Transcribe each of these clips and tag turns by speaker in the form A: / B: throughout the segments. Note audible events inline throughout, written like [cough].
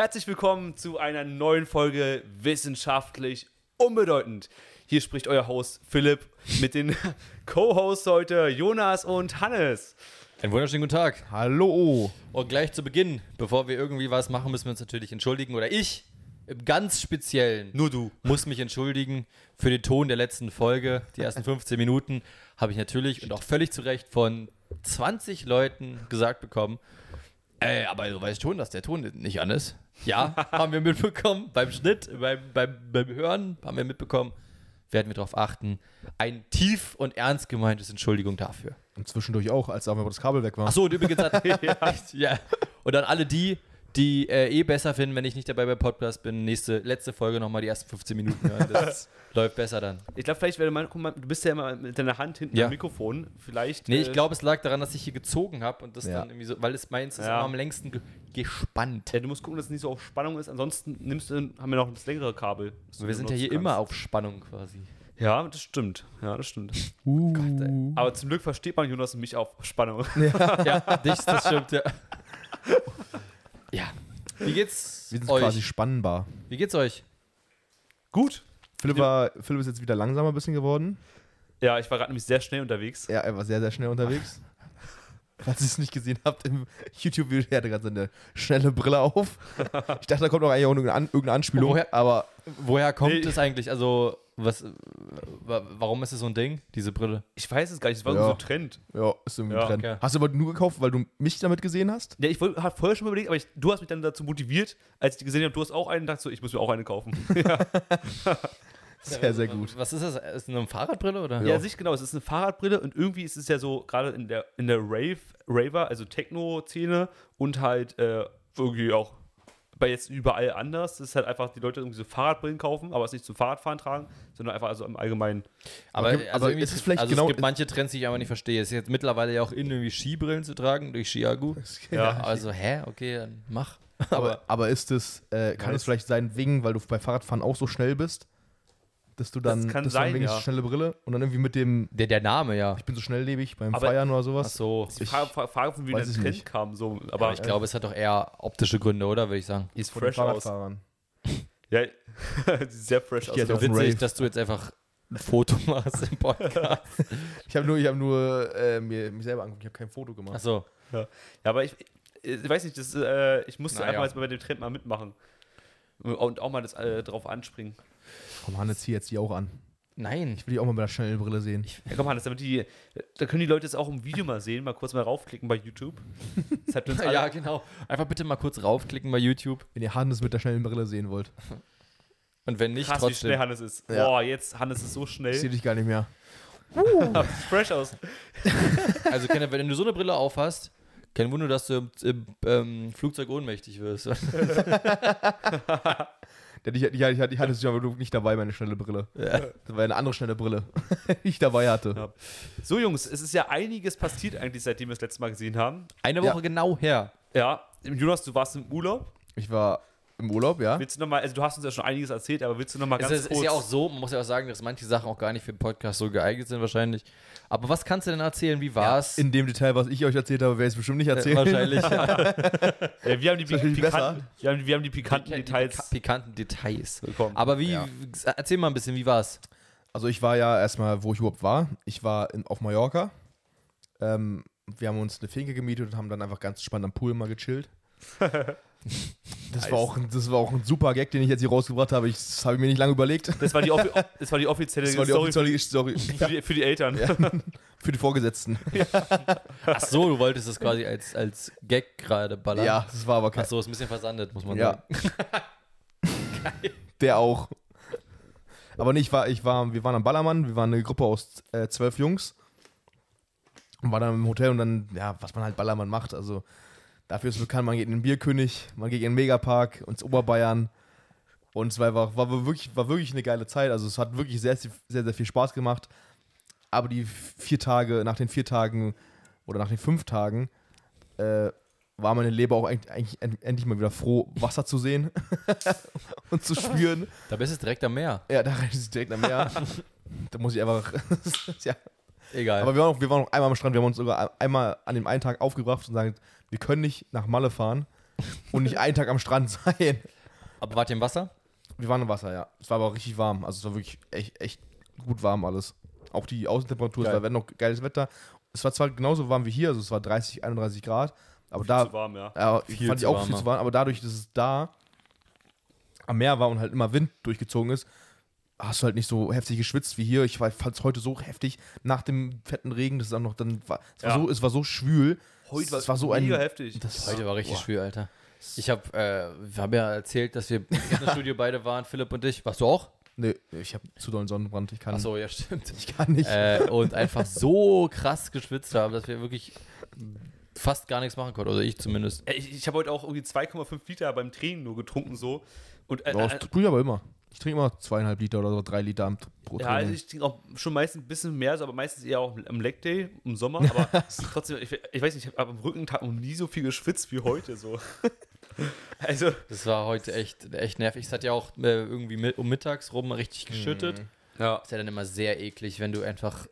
A: Herzlich willkommen zu einer neuen Folge Wissenschaftlich Unbedeutend. Hier spricht euer Host Philipp mit den [laughs] Co-Hosts heute Jonas und Hannes.
B: Einen wunderschönen guten Tag.
C: Hallo.
B: Und gleich zu Beginn, bevor wir irgendwie was machen, müssen wir uns natürlich entschuldigen. Oder ich im ganz Speziellen
A: Nur du.
B: muss mich entschuldigen für den Ton der letzten Folge. Die ersten 15 Minuten habe ich natürlich und auch völlig zu Recht von 20 Leuten gesagt bekommen. Ey, aber du weißt schon, dass der Ton nicht an ist. Ja, [laughs] haben wir mitbekommen. Beim Schnitt, beim, beim, beim Hören haben wir mitbekommen. Werden wir darauf achten. Ein tief und ernst gemeintes Entschuldigung dafür.
C: Und zwischendurch auch, als aber das Kabel weg war.
B: Ach so, und übrigens hat, [laughs] [laughs] ja. Und dann alle die, die äh, eh besser finden, wenn ich nicht dabei beim Podcast bin, nächste, letzte Folge nochmal die ersten 15 Minuten hören. Das [laughs] läuft besser dann.
A: Ich glaube, vielleicht, wenn du mal, guck mal, du bist ja immer mit deiner Hand hinten
B: Ja.
A: am Mikrofon. Vielleicht.
B: Nee,
A: äh,
B: ich glaube, es lag daran, dass ich hier gezogen habe und das
C: Ja.
B: dann irgendwie so, weil es meins ist
A: Ja.
B: immer am längsten ge gespannt.
A: Ja, du musst gucken, dass es nicht so auf Spannung ist. Ansonsten nimmst du, haben wir noch das längere Kabel.
B: Wir sind ja hier
A: kannst.
B: immer auf Spannung quasi.
A: Ja, das stimmt. Ja, das stimmt.
C: Uh.
A: Aber zum Glück versteht man Jonas und mich auf Spannung.
B: Ja, dich, das stimmt, ja. [laughs] Ja. Wie geht's
C: Wir sind
B: euch?
C: quasi spannbar.
B: Wie geht's euch?
A: Gut.
C: Philipp, war, Philipp ist jetzt wieder langsamer ein bisschen geworden.
A: Ja, ich war gerade nämlich sehr schnell unterwegs.
C: Ja, er war sehr, sehr schnell unterwegs. Falls ihr es nicht gesehen habt, im YouTube-Video, er hatte gerade seine schnelle Brille auf. Ich dachte, da kommt noch eigentlich auch irgendeine, An irgendeine Anspielung.
B: Woher-
C: aber
B: Woher kommt
A: Nee.
B: es eigentlich? Also, was, wa- warum ist es so ein Ding, diese Brille?
A: Ich weiß es gar nicht, es war
C: Ja.
A: so ein Trend.
C: ja, ist irgendwie
A: Ja,
C: ein Trend.
B: okay.
C: Hast du aber nur gekauft, weil du mich damit gesehen hast?
A: Ja, ich habe vorher schon mal überlegt, aber ich, du hast mich dann dazu motiviert, als ich die gesehen habe, du hast auch einen, dachte so, ich muss mir auch eine kaufen. [laughs]
C: Sehr, sehr gut.
B: Was ist das? Ist es eine Fahrradbrille oder?
A: ja, sich genau, es ist eine Fahrradbrille und irgendwie ist es ja so, gerade in der, in der Rave, Raver, also Techno-Szene und halt äh, irgendwie auch bei jetzt überall anders, das ist halt einfach, die Leute irgendwie so Fahrradbrillen kaufen, aber es nicht zum Fahrradfahren tragen, sondern einfach also im Allgemeinen.
B: Aber,
C: Okay,
B: also
C: aber
B: irgendwie
C: ist es vielleicht
B: also
C: genau-
B: es gibt manche Trends, die ich aber nicht verstehe. Es ist jetzt mittlerweile ja auch in, irgendwie Skibrillen zu tragen durch Skiagu. [laughs]
A: Ja.
B: Also, hä? Okay, dann mach. [laughs]
C: Aber, aber ist es, äh, kann
A: Ja,
C: es vielleicht sein, wegen, weil du bei Fahrradfahren auch so schnell bist, dass du dann,
A: Das kann
C: dass du
A: sein,
C: dann wegen
A: ja.
C: schnelle Brille und dann irgendwie mit dem,
B: Der, der Name, ja.
C: ich bin so schnelllebig beim
A: Aber-
C: Feiern oder
B: Ach
C: sowas.
B: so.
A: Die Frage, Frage, von wie der
C: ich
A: Trend
C: nicht.
A: kam, so,
B: Aber
A: aber
B: ich glaube, es hat doch eher optische Gründe, oder? Würde ich sagen.
A: die ist fresh aus. [laughs] Ja, [laughs] sehr fresh aus.
B: Also
C: auf dem
B: witzig,
C: Rave.
B: dass du jetzt einfach ein Foto [laughs] machst im Podcast.
C: Ich habe nur, ich hab nur äh, mir, mich selber angeguckt, ich habe kein Foto gemacht.
B: Achso.
A: Ja, aber ich, ich weiß nicht, das, äh, ich musste
B: Naja.
A: einfach jetzt bei dem Trend mal mitmachen. Und auch mal das, äh, drauf anspringen.
C: Komm, Hannes, zieh jetzt die auch an.
B: Nein.
C: Ich will die auch mal bei der schnellen Brille sehen.
A: Ja, komm, Hannes, damit die, da können die Leute es auch im Video mal sehen, mal kurz mal raufklicken bei YouTube. Das hat uns [laughs] alle,
B: Ja, genau. Einfach bitte mal kurz raufklicken bei YouTube.
C: Wenn ihr Hannes mit der schnellen Brille sehen wollt.
B: Und wenn nicht,
A: krass, wie
B: trotzdem.
A: schnell Hannes ist.
C: Ja.
A: Boah, jetzt, Hannes ist so
C: Ich
A: schnell.
C: sehe dich gar nicht mehr. [laughs]
A: Sieht fresh aus. [laughs]
B: Also, wenn du so eine Brille aufhast, kein Wunder, dass du im, im ähm, Flugzeug ohnmächtig wirst.
C: Der, ich, ich, ich, ich hatte es ja aber nicht dabei, meine schnelle Brille.
B: Ja.
C: Das war eine andere schnelle Brille, [laughs] die ich dabei hatte.
A: Ja. So, Jungs, es ist ja einiges passiert eigentlich, seitdem wir das letzte Mal gesehen haben.
B: Eine Woche
C: Ja.
B: genau her.
A: Ja, Jonas, du warst im Urlaub.
C: Ich war im Urlaub, ja.
A: Willst du nochmal, also du hast uns ja schon einiges erzählt, aber willst du nochmal
B: Es
A: ganz
B: ist,
A: kurz...
B: ist ja auch so, man muss ja auch sagen, dass manche Sachen auch gar nicht für den Podcast so geeignet sind wahrscheinlich. Aber was kannst du denn erzählen? Wie war's?
C: In dem Detail, was ich euch erzählt habe, werde ich es bestimmt nicht erzählen.
B: wahrscheinlich. Ja. [laughs]
A: äh, wir haben die, pikanten, wir haben, wir haben die pikanten
B: Die
A: Details
B: pika- pikanten Details.
A: bekommen.
B: Aber wie,
C: Ja.
B: erzähl mal ein bisschen, wie war's?
C: Also ich war ja erstmal, wo ich überhaupt war. Ich war in, auf Mallorca. Ähm, wir haben uns eine Finke gemietet und haben dann einfach ganz spannend am Pool mal gechillt. [laughs] Das, war auch, ein- das war auch ein super Gag, den ich jetzt hier rausgebracht habe. Ich, das habe ich mir nicht lange überlegt.
A: Das war die, offi [laughs] das war die offizielle
C: Das war die
A: Story
C: offizielle Story [laughs]
A: für, die, für die Eltern.
C: Ja. [laughs] für die Vorgesetzten.
B: Ach so, du wolltest das quasi als, als Gag gerade ballern.
C: Ja, das war aber kein.
B: Ach so, ist ein bisschen versandet, muss man
C: Ja.
B: sagen.
C: Der auch. Aber nicht, ich war, ich war, wir waren am Ballermann, wir waren eine Gruppe aus äh, zwölf Jungs. Und war dann im Hotel und dann, ja, was man halt Ballermann macht. Also dafür ist bekannt, man geht in den Bierkönig, man geht in den Megapark, ins Oberbayern. Und es war einfach, war wirklich, war wirklich eine geile Zeit. Also es hat wirklich sehr, sehr, sehr viel Spaß gemacht. Aber die vier Tage, nach den vier Tagen oder nach den fünf Tagen, äh, war meine Leber auch eigentlich, eigentlich end- endlich mal wieder froh, Wasser zu sehen [laughs] und zu spüren.
B: Da bist du direkt am Meer.
C: Ja, da ist es direkt am Meer. da muss ich einfach. [laughs] ja.
B: Egal.
C: Aber wir waren, noch, wir waren noch einmal am Strand, wir haben uns sogar einmal an dem einen Tag aufgebracht und sagen, wir können nicht nach Malle fahren, und nicht einen Tag am Strand [laughs] sein.
B: Aber wart ihr im Wasser?
C: Wir waren im Wasser, ja. Es war aber auch richtig warm. Also es war wirklich echt, echt gut warm alles. Auch die Außentemperatur, es
B: Geil.
C: war wenn noch geiles Wetter. Es war zwar genauso warm wie hier, also es war 30, 31 Grad, aber da
A: zu warm, ja.
C: Ja,
B: Viel
C: fand
B: zu
C: ich auch
B: warm,
C: viel zu warm, aber dadurch, dass es da am Meer war und halt immer Wind durchgezogen ist, hast du halt nicht so heftig geschwitzt wie hier. Ich fand es heute so heftig nach dem fetten Regen, das ist dann noch dann war, es war
A: Ja.
C: so es war so schwül.
A: Heute
C: es war so ein
A: mega heftig.
C: das,
B: Heute war richtig
C: boah.
B: schwül, Alter. Ich habe, äh, wir haben ja erzählt, dass wir im Fitnessstudio beide waren, Philipp und ich. Warst du auch?
C: Nee, ich habe zu dollen Sonnenbrand, ich kann
B: Achso, ja, stimmt. [laughs]
C: ich kann nicht.
B: äh, und einfach so krass geschwitzt haben, dass wir wirklich fast gar nichts machen konnten. Oder ich zumindest.
A: Ich, ich habe heute auch irgendwie 2,5 Liter beim Training nur getrunken so. Und äh,
C: Ja,
A: äh,
C: das tue ich aber immer. Ich trinke immer zweieinhalb Liter oder so, drei Liter am- pro
A: ja, also ich trinke auch schon meistens ein bisschen mehr, so, aber meistens eher auch am Leg Day im Sommer. [laughs] Aber trotzdem, ich, ich weiß nicht, ich habe am Rückentag noch nie so viel geschwitzt wie heute so. [laughs] also,
B: Das war heute echt, echt nervig. Es hat ja auch äh, irgendwie mit, um mittags rum richtig geschüttet.
A: ja.
B: Ist ja dann immer sehr eklig, wenn du einfach,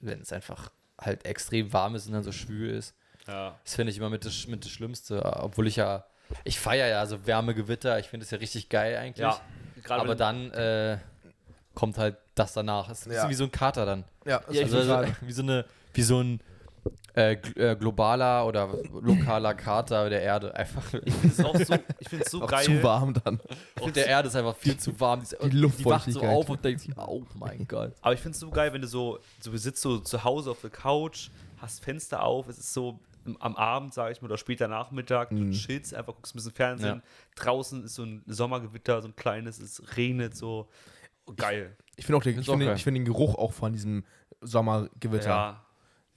B: wenn es einfach halt extrem warm ist und dann so schwül ist.
A: ja.
B: Das finde ich immer mit das, mit das Schlimmste. Obwohl ich ja, ich feiere ja so Wärmegewitter. Ich finde es ja richtig geil eigentlich.
A: Ja, gerade
B: Aber dann äh, kommt halt das danach. Es ist ein bisschen
C: Ja.
B: wie so ein Kater dann.
C: Ja, das
A: Ja,
C: ist
A: ich
B: Also,
C: total- [laughs]
B: wie so eine, wie so ein äh, gl- äh, globaler oder lokaler Kater der Erde. Einfach. [laughs]
A: Ich finde es auch so, ich find's so
C: auch
A: geil.
C: zu warm dann.
B: Auf der Erde ist einfach viel zu warm. Die, und die wacht so
C: Luftfeuchtigkeit.
B: auf und denkt sich, oh mein Gott.
A: Aber ich finde es so geil, wenn du so, so du sitzt so zu Hause auf der Couch, hast Fenster auf, es ist so am Abend, sage ich mal, oder später Nachmittag, du chillst einfach, guckst ein bisschen Fernsehen. Draußen ist so ein Sommergewitter, so ein kleines, es regnet so. Geil.
C: Ich finde auch, den, ich
B: Find's auch
C: find den, ich find den Geruch auch von diesem Sommergewitter.
A: Ja.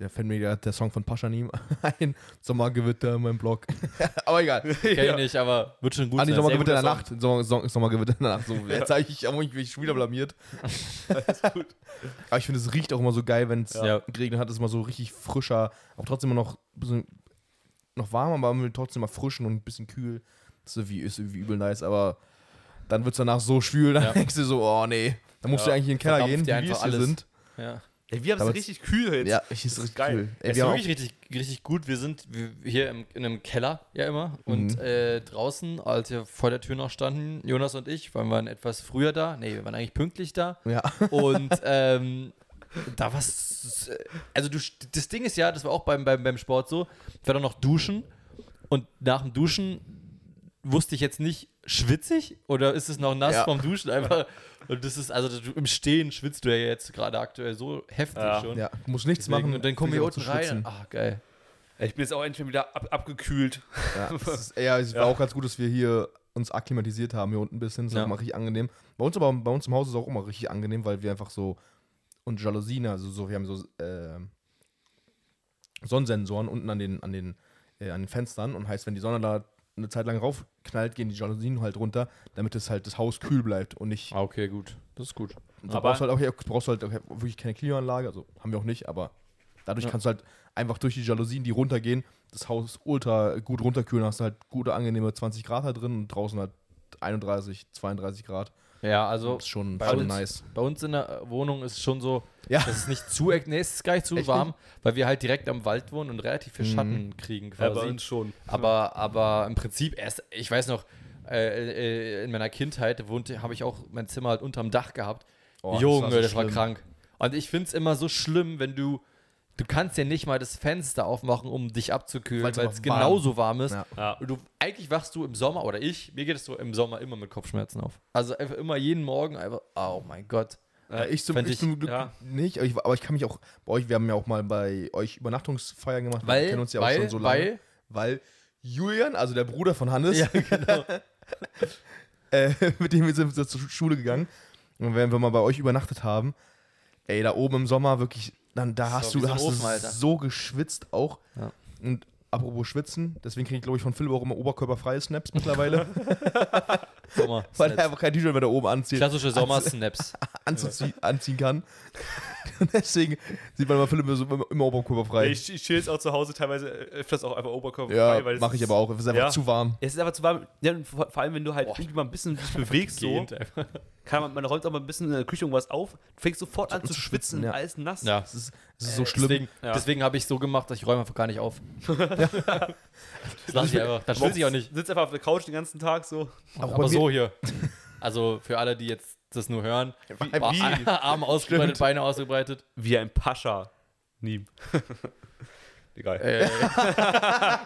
C: Da fällt mir der, der Song von Paschanim [laughs] ein. Sommergewitter in meinem Blog. [laughs] aber egal. [laughs]
B: Kenn ich nicht, aber wird schon gut
C: Ah,
B: sein.
C: Sommergewitter in der Nacht. Sommer, Sommer, Sommergewitter in der Nacht. So, jetzt habe ich, hab ich schon wieder blamiert. Aber ich finde, es riecht auch immer so geil, wenn es
B: Ja.
C: geregnet hat. Es ist immer so richtig frischer. Auch trotzdem immer noch bisschen noch warm, aber trotzdem mal frischen und ein bisschen kühl. Das ist irgendwie, ist irgendwie übel nice. Aber dann wird es danach so schwül. Dann
B: Ja.
C: denkst du so, oh nee. Dann musst
A: Ja.
C: du eigentlich in den Keller
B: Verdampft
C: gehen,
B: dir
C: wie wir hier
B: alles.
C: sind.
B: Ja.
A: Ey, wir haben es richtig kühl jetzt.
C: Ja, ich ist richtig
A: geil.
C: cool. Ey,
B: Es ist wirklich richtig, richtig gut. Wir sind hier im, in einem Keller ja immer und
C: Mhm.
B: äh, draußen, als wir vor der Tür noch standen, Jonas und ich, waren wir etwas früher da. Nee, wir waren eigentlich pünktlich da.
C: ja. [laughs]
B: Und ähm, da war also du, das Ding ist ja, das war auch beim, beim, beim Sport so, ich war dann noch duschen und nach dem Duschen wusste ich jetzt nicht, schwitzig oder ist es noch nass
C: Ja.
B: vom Duschen einfach und das ist, also du, im Stehen schwitzt du ja jetzt gerade aktuell so heftig
A: Ja.
B: schon.
C: ja, du musst nichts
B: Deswegen,
C: machen.
B: und dann kommen wir unten
C: auch zu
B: rein.
C: schwitzen.
B: Ah, geil.
A: Ich bin jetzt auch endlich wieder ab, abgekühlt.
C: Ja, es [laughs] ist, ja, es war
A: Ja.
C: auch ganz gut, dass wir hier uns akklimatisiert haben, hier unten ein bisschen. Das ist
B: Ja.
C: auch mal richtig angenehm. Bei uns aber, bei uns im Haus ist es auch immer richtig angenehm, weil wir einfach so und Jalousien, also so, wir haben so äh, Sonnensensoren unten an den, an den, äh, an den Fenstern und heißt, wenn die Sonne da eine Zeit lang raufknallt, gehen die Jalousien halt runter, damit es halt das Haus kühl bleibt und nicht.
B: Ah, okay, gut. Das ist gut.
C: So
A: Aber-
C: brauchst du halt auch, brauchst halt auch wirklich keine Klimaanlage, also haben wir auch nicht, aber dadurch
B: Ja.
C: kannst du halt einfach durch die Jalousien, die runtergehen, das Haus ultra gut runterkühlen, hast du halt gute, angenehme 20 Grad da drin und draußen halt 31, 32 Grad.
B: Ja, also
C: Das ist schon,
B: bei
C: schon
B: uns-
C: nice.
B: bei uns in der Wohnung ist es schon so,
C: Ja.
B: dass es nicht zu, nee, es ist gar nicht zu
C: Echt
B: warm, weil wir halt direkt am Wald wohnen und relativ viel
C: Mhm.
B: Schatten kriegen
A: Ja, bei
B: quasi.
A: uns schon.
B: aber, aber im Prinzip erst, ich weiß noch, äh, äh, in meiner Kindheit wohnte, habe ich auch mein Zimmer halt unterm Dach gehabt.
C: Oh, das
B: Junge,
C: war so
B: das war krank. Und ich finde es immer so schlimm, wenn du, du kannst ja nicht mal das Fenster aufmachen, um dich abzukühlen, weil es genauso warm ist.
C: Ja.
A: Ja.
B: Und du, eigentlich wachst du im Sommer, oder ich, mir geht es so im Sommer immer mit Kopfschmerzen auf. Also einfach immer jeden Morgen einfach, oh mein Gott.
C: Ja, ich zum, ich zum Glück
A: ja.
C: nicht, aber ich, aber ich kann mich auch, bei euch, wir haben ja auch mal bei euch Übernachtungsfeiern gemacht, wir
B: Weil,
C: kennen uns ja
B: weil,
C: auch schon so lange.
B: weil,
C: Weil Julian, also der Bruder von Hannes,
B: ja, [laughs] genau.
C: äh, mit dem wir sind wir zur Schule gegangen. Und wenn wir mal bei euch übernachtet haben, ey, da oben im Sommer wirklich, dann da hast du,
B: so ein
C: hast
B: Ofen,
C: du so geschwitzt auch.
B: Ja.
C: Und apropos Schwitzen, deswegen kriege ich, glaube ich, von Philipp auch immer oberkörperfreie Snaps [laughs] mittlerweile,
B: Sommer.
C: weil er einfach kein T-Shirt mehr da oben anzieht,
B: Klassische Sommersnaps. [laughs]
C: anzuzie anziehen kann. Und [laughs] deswegen sieht man immer Filme so immer, oberkörperfrei.
A: Ich, ich chill jetzt auch zu Hause teilweise äh, öfters auch einfach Oberkörper
C: ja, mache ich aber auch. Es ist einfach
A: Ja.
C: zu warm.
A: Es ist einfach zu warm. Ja, vor, vor allem, wenn du halt
B: Boah.
A: irgendwie mal ein bisschen dich [laughs] bewegst, so, kann man, man räumt auch mal ein bisschen in der Küche irgendwas auf, du fängst sofort an zu
C: zu
A: schwitzen,
C: schwitzen, ja.
A: alles nass.
B: Ja.
C: Es ist, es ist so schlimm.
B: Deswegen,
A: Ja.
B: deswegen habe ich so gemacht, dass ich räume einfach gar nicht auf. [laughs] das lasse ich einfach. Dann schwitze ich auch nicht.
A: Sitzt einfach auf der Couch den ganzen Tag so.
B: Aber
C: mir-
B: so hier. Also für alle, die jetzt das nur hören. War
A: wie? [laughs]
B: Arme ausgebreitet, Beine ausgebreitet.
A: Wie ein Pascha. Nie. [laughs] Egal.
B: Äh,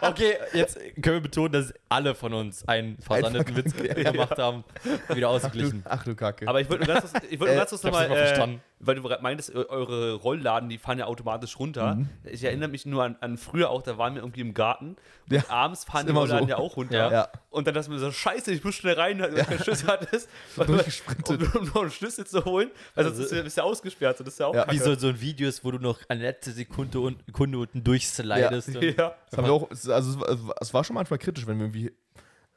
B: [laughs] okay, jetzt können wir betonen, dass alle von uns einen versandeten Witz gemacht haben. Wieder ausgeglichen.
C: Ach du Kacke.
A: Aber ich wollte nur ganz kurz, ich
B: ich hab's
A: nochmal, äh. Weil du gerade meintest, eu- eure Rollladen, die fahren ja automatisch runter.
C: Mhm.
A: Ich erinnere mich nur an, an früher auch, da waren wir irgendwie im Garten. Und
C: Ja,
A: abends fahren die Rollladen
C: so.
A: ja auch runter.
B: Ja.
C: Ja.
A: Und dann dachte ich mir so, scheiße, ich muss schnell rein, weil du keinen Schlüssel hattest. [laughs] weil-
C: durchgesprintet.
A: Um, um noch einen Schlüssel zu holen, weil sonst
B: Also-
A: bist du, bist du ausgesperrt. So, das ist ja auch
C: Ja.
B: Wie so, so ein Video ist, wo du noch eine letzte Sekunde, un Sekunde unten durchslidest. und-
A: Ja.
C: Das haben wir auch, es- also es war, schon manchmal kritisch, wenn wir irgendwie,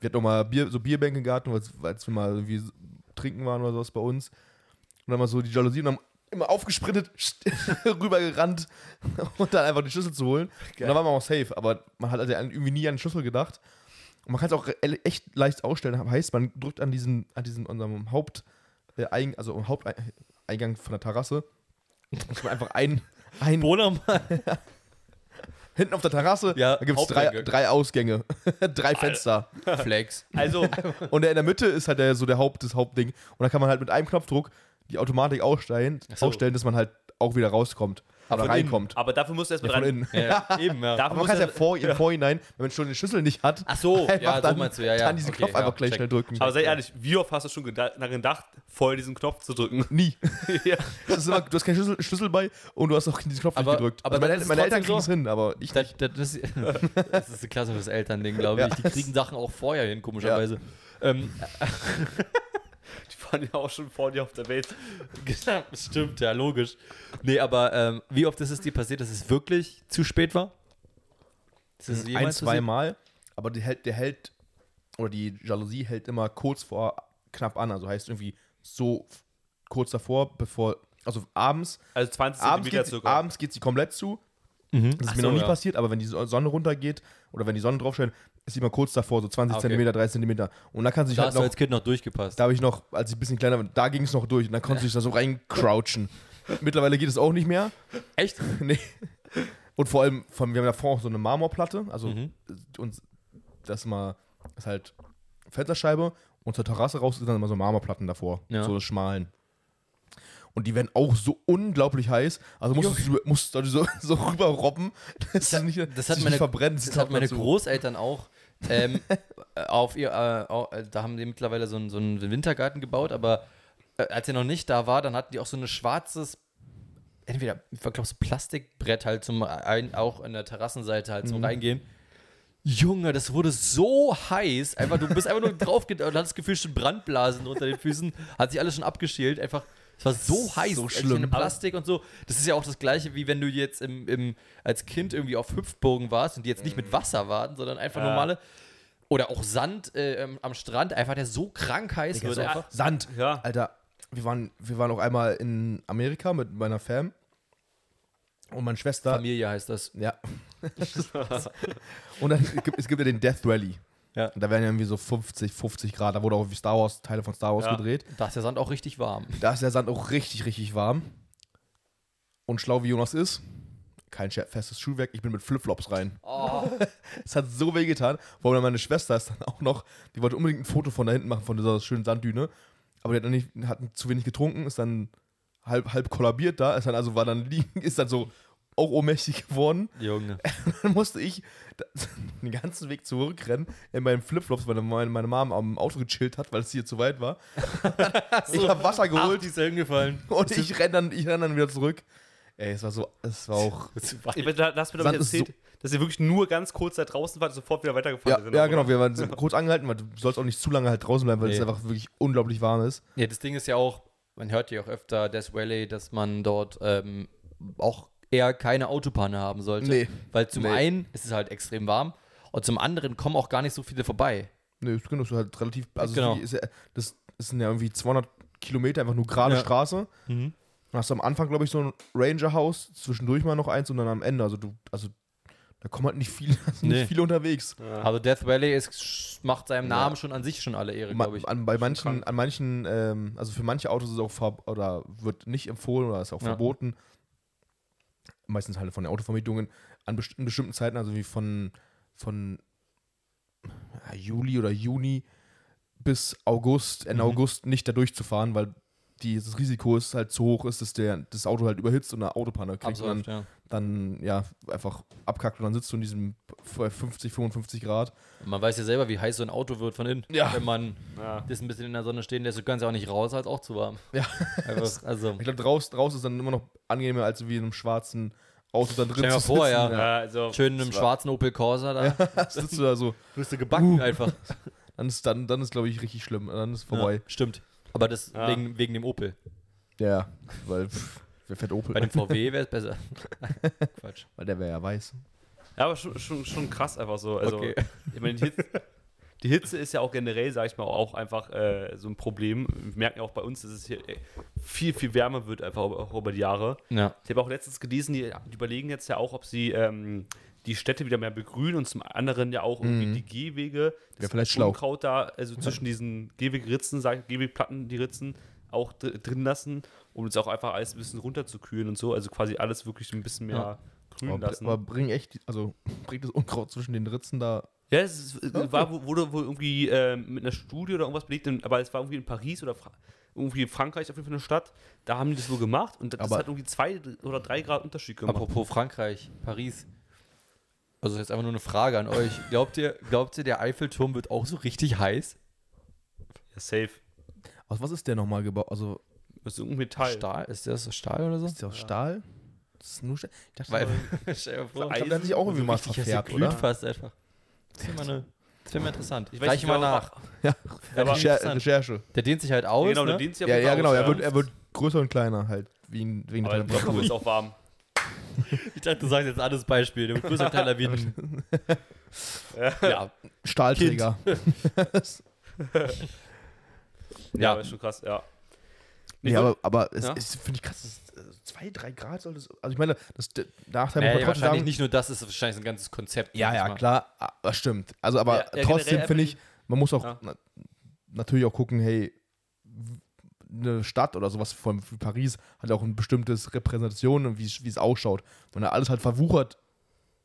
C: wir hatten auch mal Bier, so Bierbänke im Garten, weil als wir mal irgendwie trinken waren oder sowas bei uns. Und dann mal so die Jalousie und haben immer aufgesprintet, [laughs] rübergerannt und dann einfach die Schlüssel zu holen. Und dann war man auch safe, aber man hat also irgendwie nie an den Schlüssel gedacht. Und man kann es auch echt leicht ausstellen. Heißt, man drückt an diesen, an diesen unserem Haupt, äh, Eing- also Haupteingang von der Terrasse. Muss man einfach ein, [laughs] ein
B: Bohner mal. [laughs]
C: Hinten auf der Terrasse,
B: Ja,
C: da gibt es drei, drei Ausgänge, drei Fenster.
B: Flex.
A: Also,
C: Und in der Mitte ist halt der, so der Haupt, das Hauptding. Und da kann man halt mit einem Knopfdruck die Automatik ausstellen,
B: so.
C: ausstellen, dass man halt auch wieder rauskommt.
B: Aber
C: reinkommt.
A: aber dafür musst du erstmal
C: Ja,
A: dran.
C: innen.
B: Ja, [laughs] eben, ja.
A: Dafür
C: Aber man kann es ja vor, im Vorhinein, wenn man schon den Schlüssel nicht hat,
B: Ach so, [laughs] ja, so
C: dann,
B: meinst du, ja, ja.
C: dann diesen
B: Okay,
C: Knopf einfach gleich
B: check.
C: schnell drücken.
A: Aber sei ehrlich, wie oft hast du schon daran gedacht, vorher diesen Knopf zu drücken?
C: Nie. [laughs] immer, du hast keinen Schlüssel, Schlüssel bei und du hast auch diesen Knopf
B: Aber-
C: nicht gedrückt.
B: aber
C: Also meine meine Eltern kriegen es
B: so.
C: hin, aber ich
B: Das, das, das, ist- das ist ein klassisches Elternding, glaube ich. Die kriegen Sachen auch vorher hin, komischerweise. Ähm,
A: Die fahren ja auch schon vor dir auf der Welt. [laughs]
B: genau, stimmt, ja, logisch. Nee, aber ähm, wie oft ist es dir passiert, dass es wirklich zu spät war? Ist es
C: ein,
B: jemals
C: zwei
B: passiert?
C: Mal. Aber die hält, der hält, oder die Jalousie hält immer kurz vor knapp an. Also heißt irgendwie so kurz davor, bevor, also abends,
A: Also 20
C: abends geht,
A: circa.
C: abends geht sie komplett zu.
B: Mhm.
C: Das ist
B: Ach
C: mir
B: so,
C: noch nie
B: ja.
C: passiert, aber wenn die So- Sonne runtergeht oder wenn die Sonne draufscheint, ist immer kurz davor, so 20
B: Ah, okay.
C: Zentimeter, 30 Zentimeter. Und da kann sie sich
B: Da
C: halt
B: hast du
C: noch,
B: als Kind noch durchgepasst.
C: da habe ich noch, als ich ein bisschen kleiner war, da ging es noch durch und dann konnte ich da so reincrouchen. [laughs] Mittlerweile geht es auch nicht mehr.
B: Echt? [laughs]
C: nee. Und vor allem, vor allem, wir haben davor auch so eine Marmorplatte, also
B: Mhm.
C: uns, das mal, ist halt Fensterscheibe und zur Terrasse raus sind dann immer so Marmorplatten davor,
B: Ja.
C: so schmalen. Und die werden auch so unglaublich heiß. Also musst du, musst du so, [laughs] so rüberrobben, dass du nicht,
B: das
C: dass
B: hat
C: du
B: meine-
C: nicht verbrennst.
B: Das hat meine
C: dazu.
B: Großeltern auch. Ähm, [laughs] äh, auf ihr, äh, äh, da haben die mittlerweile so einen, so einen Wintergarten gebaut, aber äh, als er noch nicht da war, dann hatten die auch so ein schwarzes, entweder, ich glaube, so Plastikbrett halt zum ein, auch an der Terrassenseite halt zum Reingehen. Junge, das wurde so heiß. Einfach, du bist einfach nur drauf [laughs] und hattest das Gefühl, schon Brandblasen unter den Füßen. Hat sich alles schon abgeschält. Einfach, es war so heiß.
C: So schlimm.
B: eine Plastik und so. Das ist ja auch das Gleiche, wie wenn du jetzt im, im, als Kind irgendwie auf Hüpfbogen warst und die jetzt nicht mit Wasser waren, sondern einfach
A: Ja.
B: normale. Oder auch Sand äh, ähm, am Strand, einfach der so krank heiß wird.
C: so
B: Einfach.
C: Sand.
A: Ja.
C: Alter, wir waren, wir waren auch einmal in Amerika mit meiner Fam. Und meine Schwester.
B: Familie heißt das.
C: Ja. [laughs] und dann gibt es gibt ja den Death Rally.
B: Ja.
C: Da werden ja irgendwie so 50, 50 Grad. Da wurde auch wie Star Wars, Teile von Star Wars
A: Ja.
C: gedreht.
B: Da ist der Sand auch richtig warm.
C: Da ist der Sand auch richtig, richtig warm. Und schlau wie Jonas ist, kein festes Schuhwerk, ich bin mit Flipflops rein.
B: Oh. [laughs]
C: Es hat so weh getan. Vor allem meine Schwester ist dann auch noch, die wollte unbedingt ein Foto von da hinten machen, von dieser schönen Sanddüne. Aber die hat, dann nicht, hat zu wenig getrunken, ist dann halb, halb kollabiert da, ist dann also war dann liegen, [laughs] ist dann so auch ohnmächtig [laughs] geworden.
B: Junge. [laughs]
C: Dann musste ich [laughs] den ganzen Weg zurückrennen in meinen Flipflops, weil meine, meine Mom am Auto gechillt hat, weil es hier zu weit war. ich habe Wasser
B: Ach,
C: geholt
B: die ist ja hingefallen.
C: und ich renne dann, ich renn dann wieder zurück. Ey, es war so, es war auch.
A: Ich weiß, da hast du mir doch erzählt, dass ihr wirklich nur ganz kurz da draußen wart und sofort wieder weitergefahren
C: Ja,
A: sind.
C: ja
A: oder?
C: genau, wir waren sind kurz angehalten, weil du sollst auch nicht zu lange halt draußen bleiben, weil es
B: Nee.
C: einfach wirklich unglaublich warm ist.
B: Ja, das Ding ist ja auch, man hört ja auch öfter Death Valley, dass man dort ähm, auch eher keine Autopanne haben sollte.
C: Nee.
B: Weil zum
C: Nee.
B: einen ist es halt extrem warm und zum anderen kommen auch gar nicht so viele vorbei.
C: Nö, das ist halt relativ, also
B: Genau.
C: es ist ja- das, sind ja irgendwie 200 Kilometer, einfach nur gerade
B: Ja.
C: Straße. Dann hast du am Anfang, glaube ich, so ein Ranger-Haus, zwischendurch mal noch eins und dann am Ende. Also du, also da kommen halt nicht viele, sind [laughs]
B: Nee.
C: nicht viele unterwegs.
B: Also Death Valley ist, macht seinem
C: Ja.
B: Namen schon an sich schon alle Ehre, glaube ich.
C: An, bei manchen, an manchen, ähm, also für manche Autos ist es auch ver oder wird nicht empfohlen oder ist auch
B: Ja.
C: verboten. Meistens halt von den Autovermietungen an best in bestimmten Zeiten, also wie von, von ja, Juli oder Juni bis August, Ende
B: Mhm.
C: August nicht da durchzufahren, weil dieses Risiko ist halt zu hoch ist, dass der, das Auto halt überhitzt und eine Autopanne kriegt und
B: Absolut,
C: dann,
B: ja.
C: dann ja einfach abkackt und dann sitzt du in diesem 50, 55 Grad.
B: Man weiß ja selber, wie heiß so ein Auto wird von innen.
C: Ja.
B: Wenn man
A: Ja.
B: das ein bisschen in der Sonne stehen lässt, du kannst ja auch nicht raus, als auch zu warm.
C: Ja.
B: Einfach, [laughs] also,
C: Ich glaube, draußen draus ist dann immer noch angenehmer, als wie in einem schwarzen Auto da drin
B: Stell dir mal
C: zu
B: vor,
C: sitzen.
B: ja.
A: Ja, also,
B: schön in einem
C: das war-
B: schwarzen Opel Corsa da. [laughs]
C: sitzt du da so.
B: Wirst du gebacken einfach.
C: Dann ist, dann, dann ist glaube ich, richtig schlimm. Dann ist vorbei.
B: Ja, stimmt. Aber das
A: Ja.
B: wegen, wegen dem Opel.
C: Ja, weil pff, wer fährt Opel?
B: Bei dem VW [laughs] wäre es besser. [laughs] Quatsch.
C: weil der wäre ja weiß.
A: ja, aber schon, schon, schon krass einfach so. Also,
B: Okay.
A: ich meine, die Hitze, die Hitze ist ja auch generell, sag ich mal, auch einfach äh, so ein Problem. Wir merken ja auch bei uns, dass es hier äh, viel, viel wärmer wird, einfach auch über die Jahre.
B: Ja.
A: Ich habe auch letztens gelesen, die, die überlegen jetzt ja auch, ob sie ähm, die Städte wieder mehr begrünen und zum anderen ja auch irgendwie
C: Mhm.
A: die Gehwege,
C: Wäre vielleicht schlau.
A: Unkraut da, also zwischen diesen Gehwegritzen, Gehwegplatten, die Ritzen auch dr drin lassen, um jetzt auch einfach alles ein bisschen runterzukühlen und so, also quasi alles wirklich ein bisschen mehr
B: Ja.
A: grün
C: Aber,
A: lassen.
C: aber bring echt, also [laughs] bringt das Unkraut zwischen den Ritzen da.
A: Ja, es ist, es war, wurde wohl irgendwie ähm, mit einer Studie oder irgendwas belegt, in- aber es war irgendwie in Paris oder Fra irgendwie in Frankreich auf jeden Fall eine Stadt. Da haben die das wohl gemacht und das
C: Aber-
A: hat irgendwie zwei oder drei Grad Unterschied gemacht.
B: Apropos Frankreich, Paris. Also jetzt einfach nur eine Frage an euch. Glaubt ihr, glaubt ihr, der Eiffelturm wird auch so richtig heiß?
A: Ja, safe.
C: Aus was ist der nochmal gebaut? Also,
A: Das ist irgendein Metall.
B: Stahl? Ist das Stahl oder so?
C: ist der aus Stahl? Das ist nur Stahl? Ich dachte,
B: Weil, [laughs] stell dir
C: ich
B: vor,
C: glaub, der hat sich auch irgendwie mal
B: richtig, dass
C: verfärbt,
B: der glüht
C: oder?
B: fast einfach. Das wäre mal, eine- das wär mal interessant. Ich
A: weiß
B: reiche
A: nicht,
B: mal
A: aber-
B: nach. [laughs]
C: Ja,
A: aber-
B: Recher-
C: Recher Recherche.
B: Der dehnt sich halt aus,
A: genau,
B: ne?
A: der dient sich auf
C: Ja, ja
A: Fall
C: genau.
A: aus,
C: Er
A: ja.
C: wird, er wird größer und kleiner halt. Wegen, wegen der
A: aber der Kopf
C: Temperatur.
A: ist auch warm. [laughs]
B: Ich dachte, du sagst jetzt alles Beispiel. Wird größer und kleiner ein... [laughs] ja,
C: Stahlträger.
A: Ja,
B: Ja.
A: aber ist schon krass, ja. Nee,
C: Ja, aber, aber es
A: Ja.
C: ist, finde ich krass, ist, äh, zwei, drei Grad soll das. Also ich meine, das der Nachteil
B: nee,
C: muss man trotzdem
B: wahrscheinlich
C: sagen.
B: nicht nur das, ist wahrscheinlich so ein ganzes Konzept.
C: Ja, ja,
B: mal.
C: klar, ah, das stimmt. Also, aber
A: Ja, ja,
C: trotzdem finde ich, man muss auch
A: Ja.
C: na, natürlich auch gucken, hey, eine Stadt oder sowas von wie Paris hat auch ein bestimmtes Repräsentation und wie es ausschaut. Wenn da alles halt verwuchert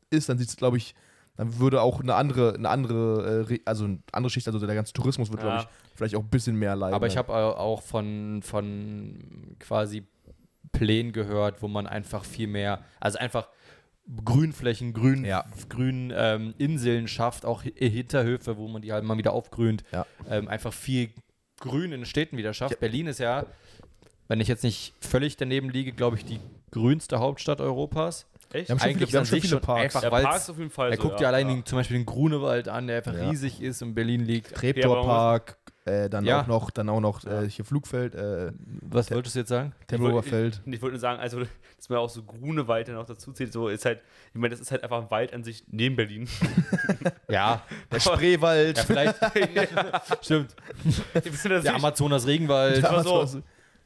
C: ist, dann sieht es, glaube ich, dann würde auch eine andere, eine andere, äh, also eine andere Schicht, also der ganze Tourismus glaube
A: Ja.
C: ich, vielleicht auch ein bisschen mehr leiden.
B: Aber ich habe auch von, von quasi Plänen gehört, wo man einfach viel mehr, also einfach Grünflächen, Grün,
C: Ja.
B: Grün ähm, Inseln schafft, auch Hi- Hinterhöfe, wo man die halt mal wieder aufgrünt.
C: Ja.
B: Ähm, einfach viel Grün in den Städten wieder schafft.
C: Ja.
B: Berlin ist ja, wenn ich jetzt nicht völlig daneben liege, glaube ich, die grünste Hauptstadt Europas.
A: Echt?
C: Wir haben schon
B: Eigentlich
C: viele, wir haben schon
B: schon
C: Parks.
B: einfach-
A: ja, Parks auf jeden Fall.
B: Er
A: so,
B: guckt
A: ja,
B: ja allein
A: ja.
B: Den, zum Beispiel den Grunewald an, der einfach riesig ist und in Berlin liegt.
C: Treptower Park, äh, dann
B: Ja.
C: auch noch, dann auch noch
A: Ja.
C: äh, hier Flugfeld, äh,
B: Was wolltest du jetzt sagen?
C: Tempelhofer
A: Ich
C: Feld.
A: wollte- Ich wollte nur sagen, also, dass man auch so Grunewald dann auch dazu zählt, so ist halt, ich meine, das ist halt einfach ein Wald an sich neben Berlin. [laughs]
B: Ja,
C: Der Spreewald.
B: ja vielleicht. [laughs] Stimmt.
A: Wir sind das
B: Der Amazonas Regenwald.
A: Ja, so.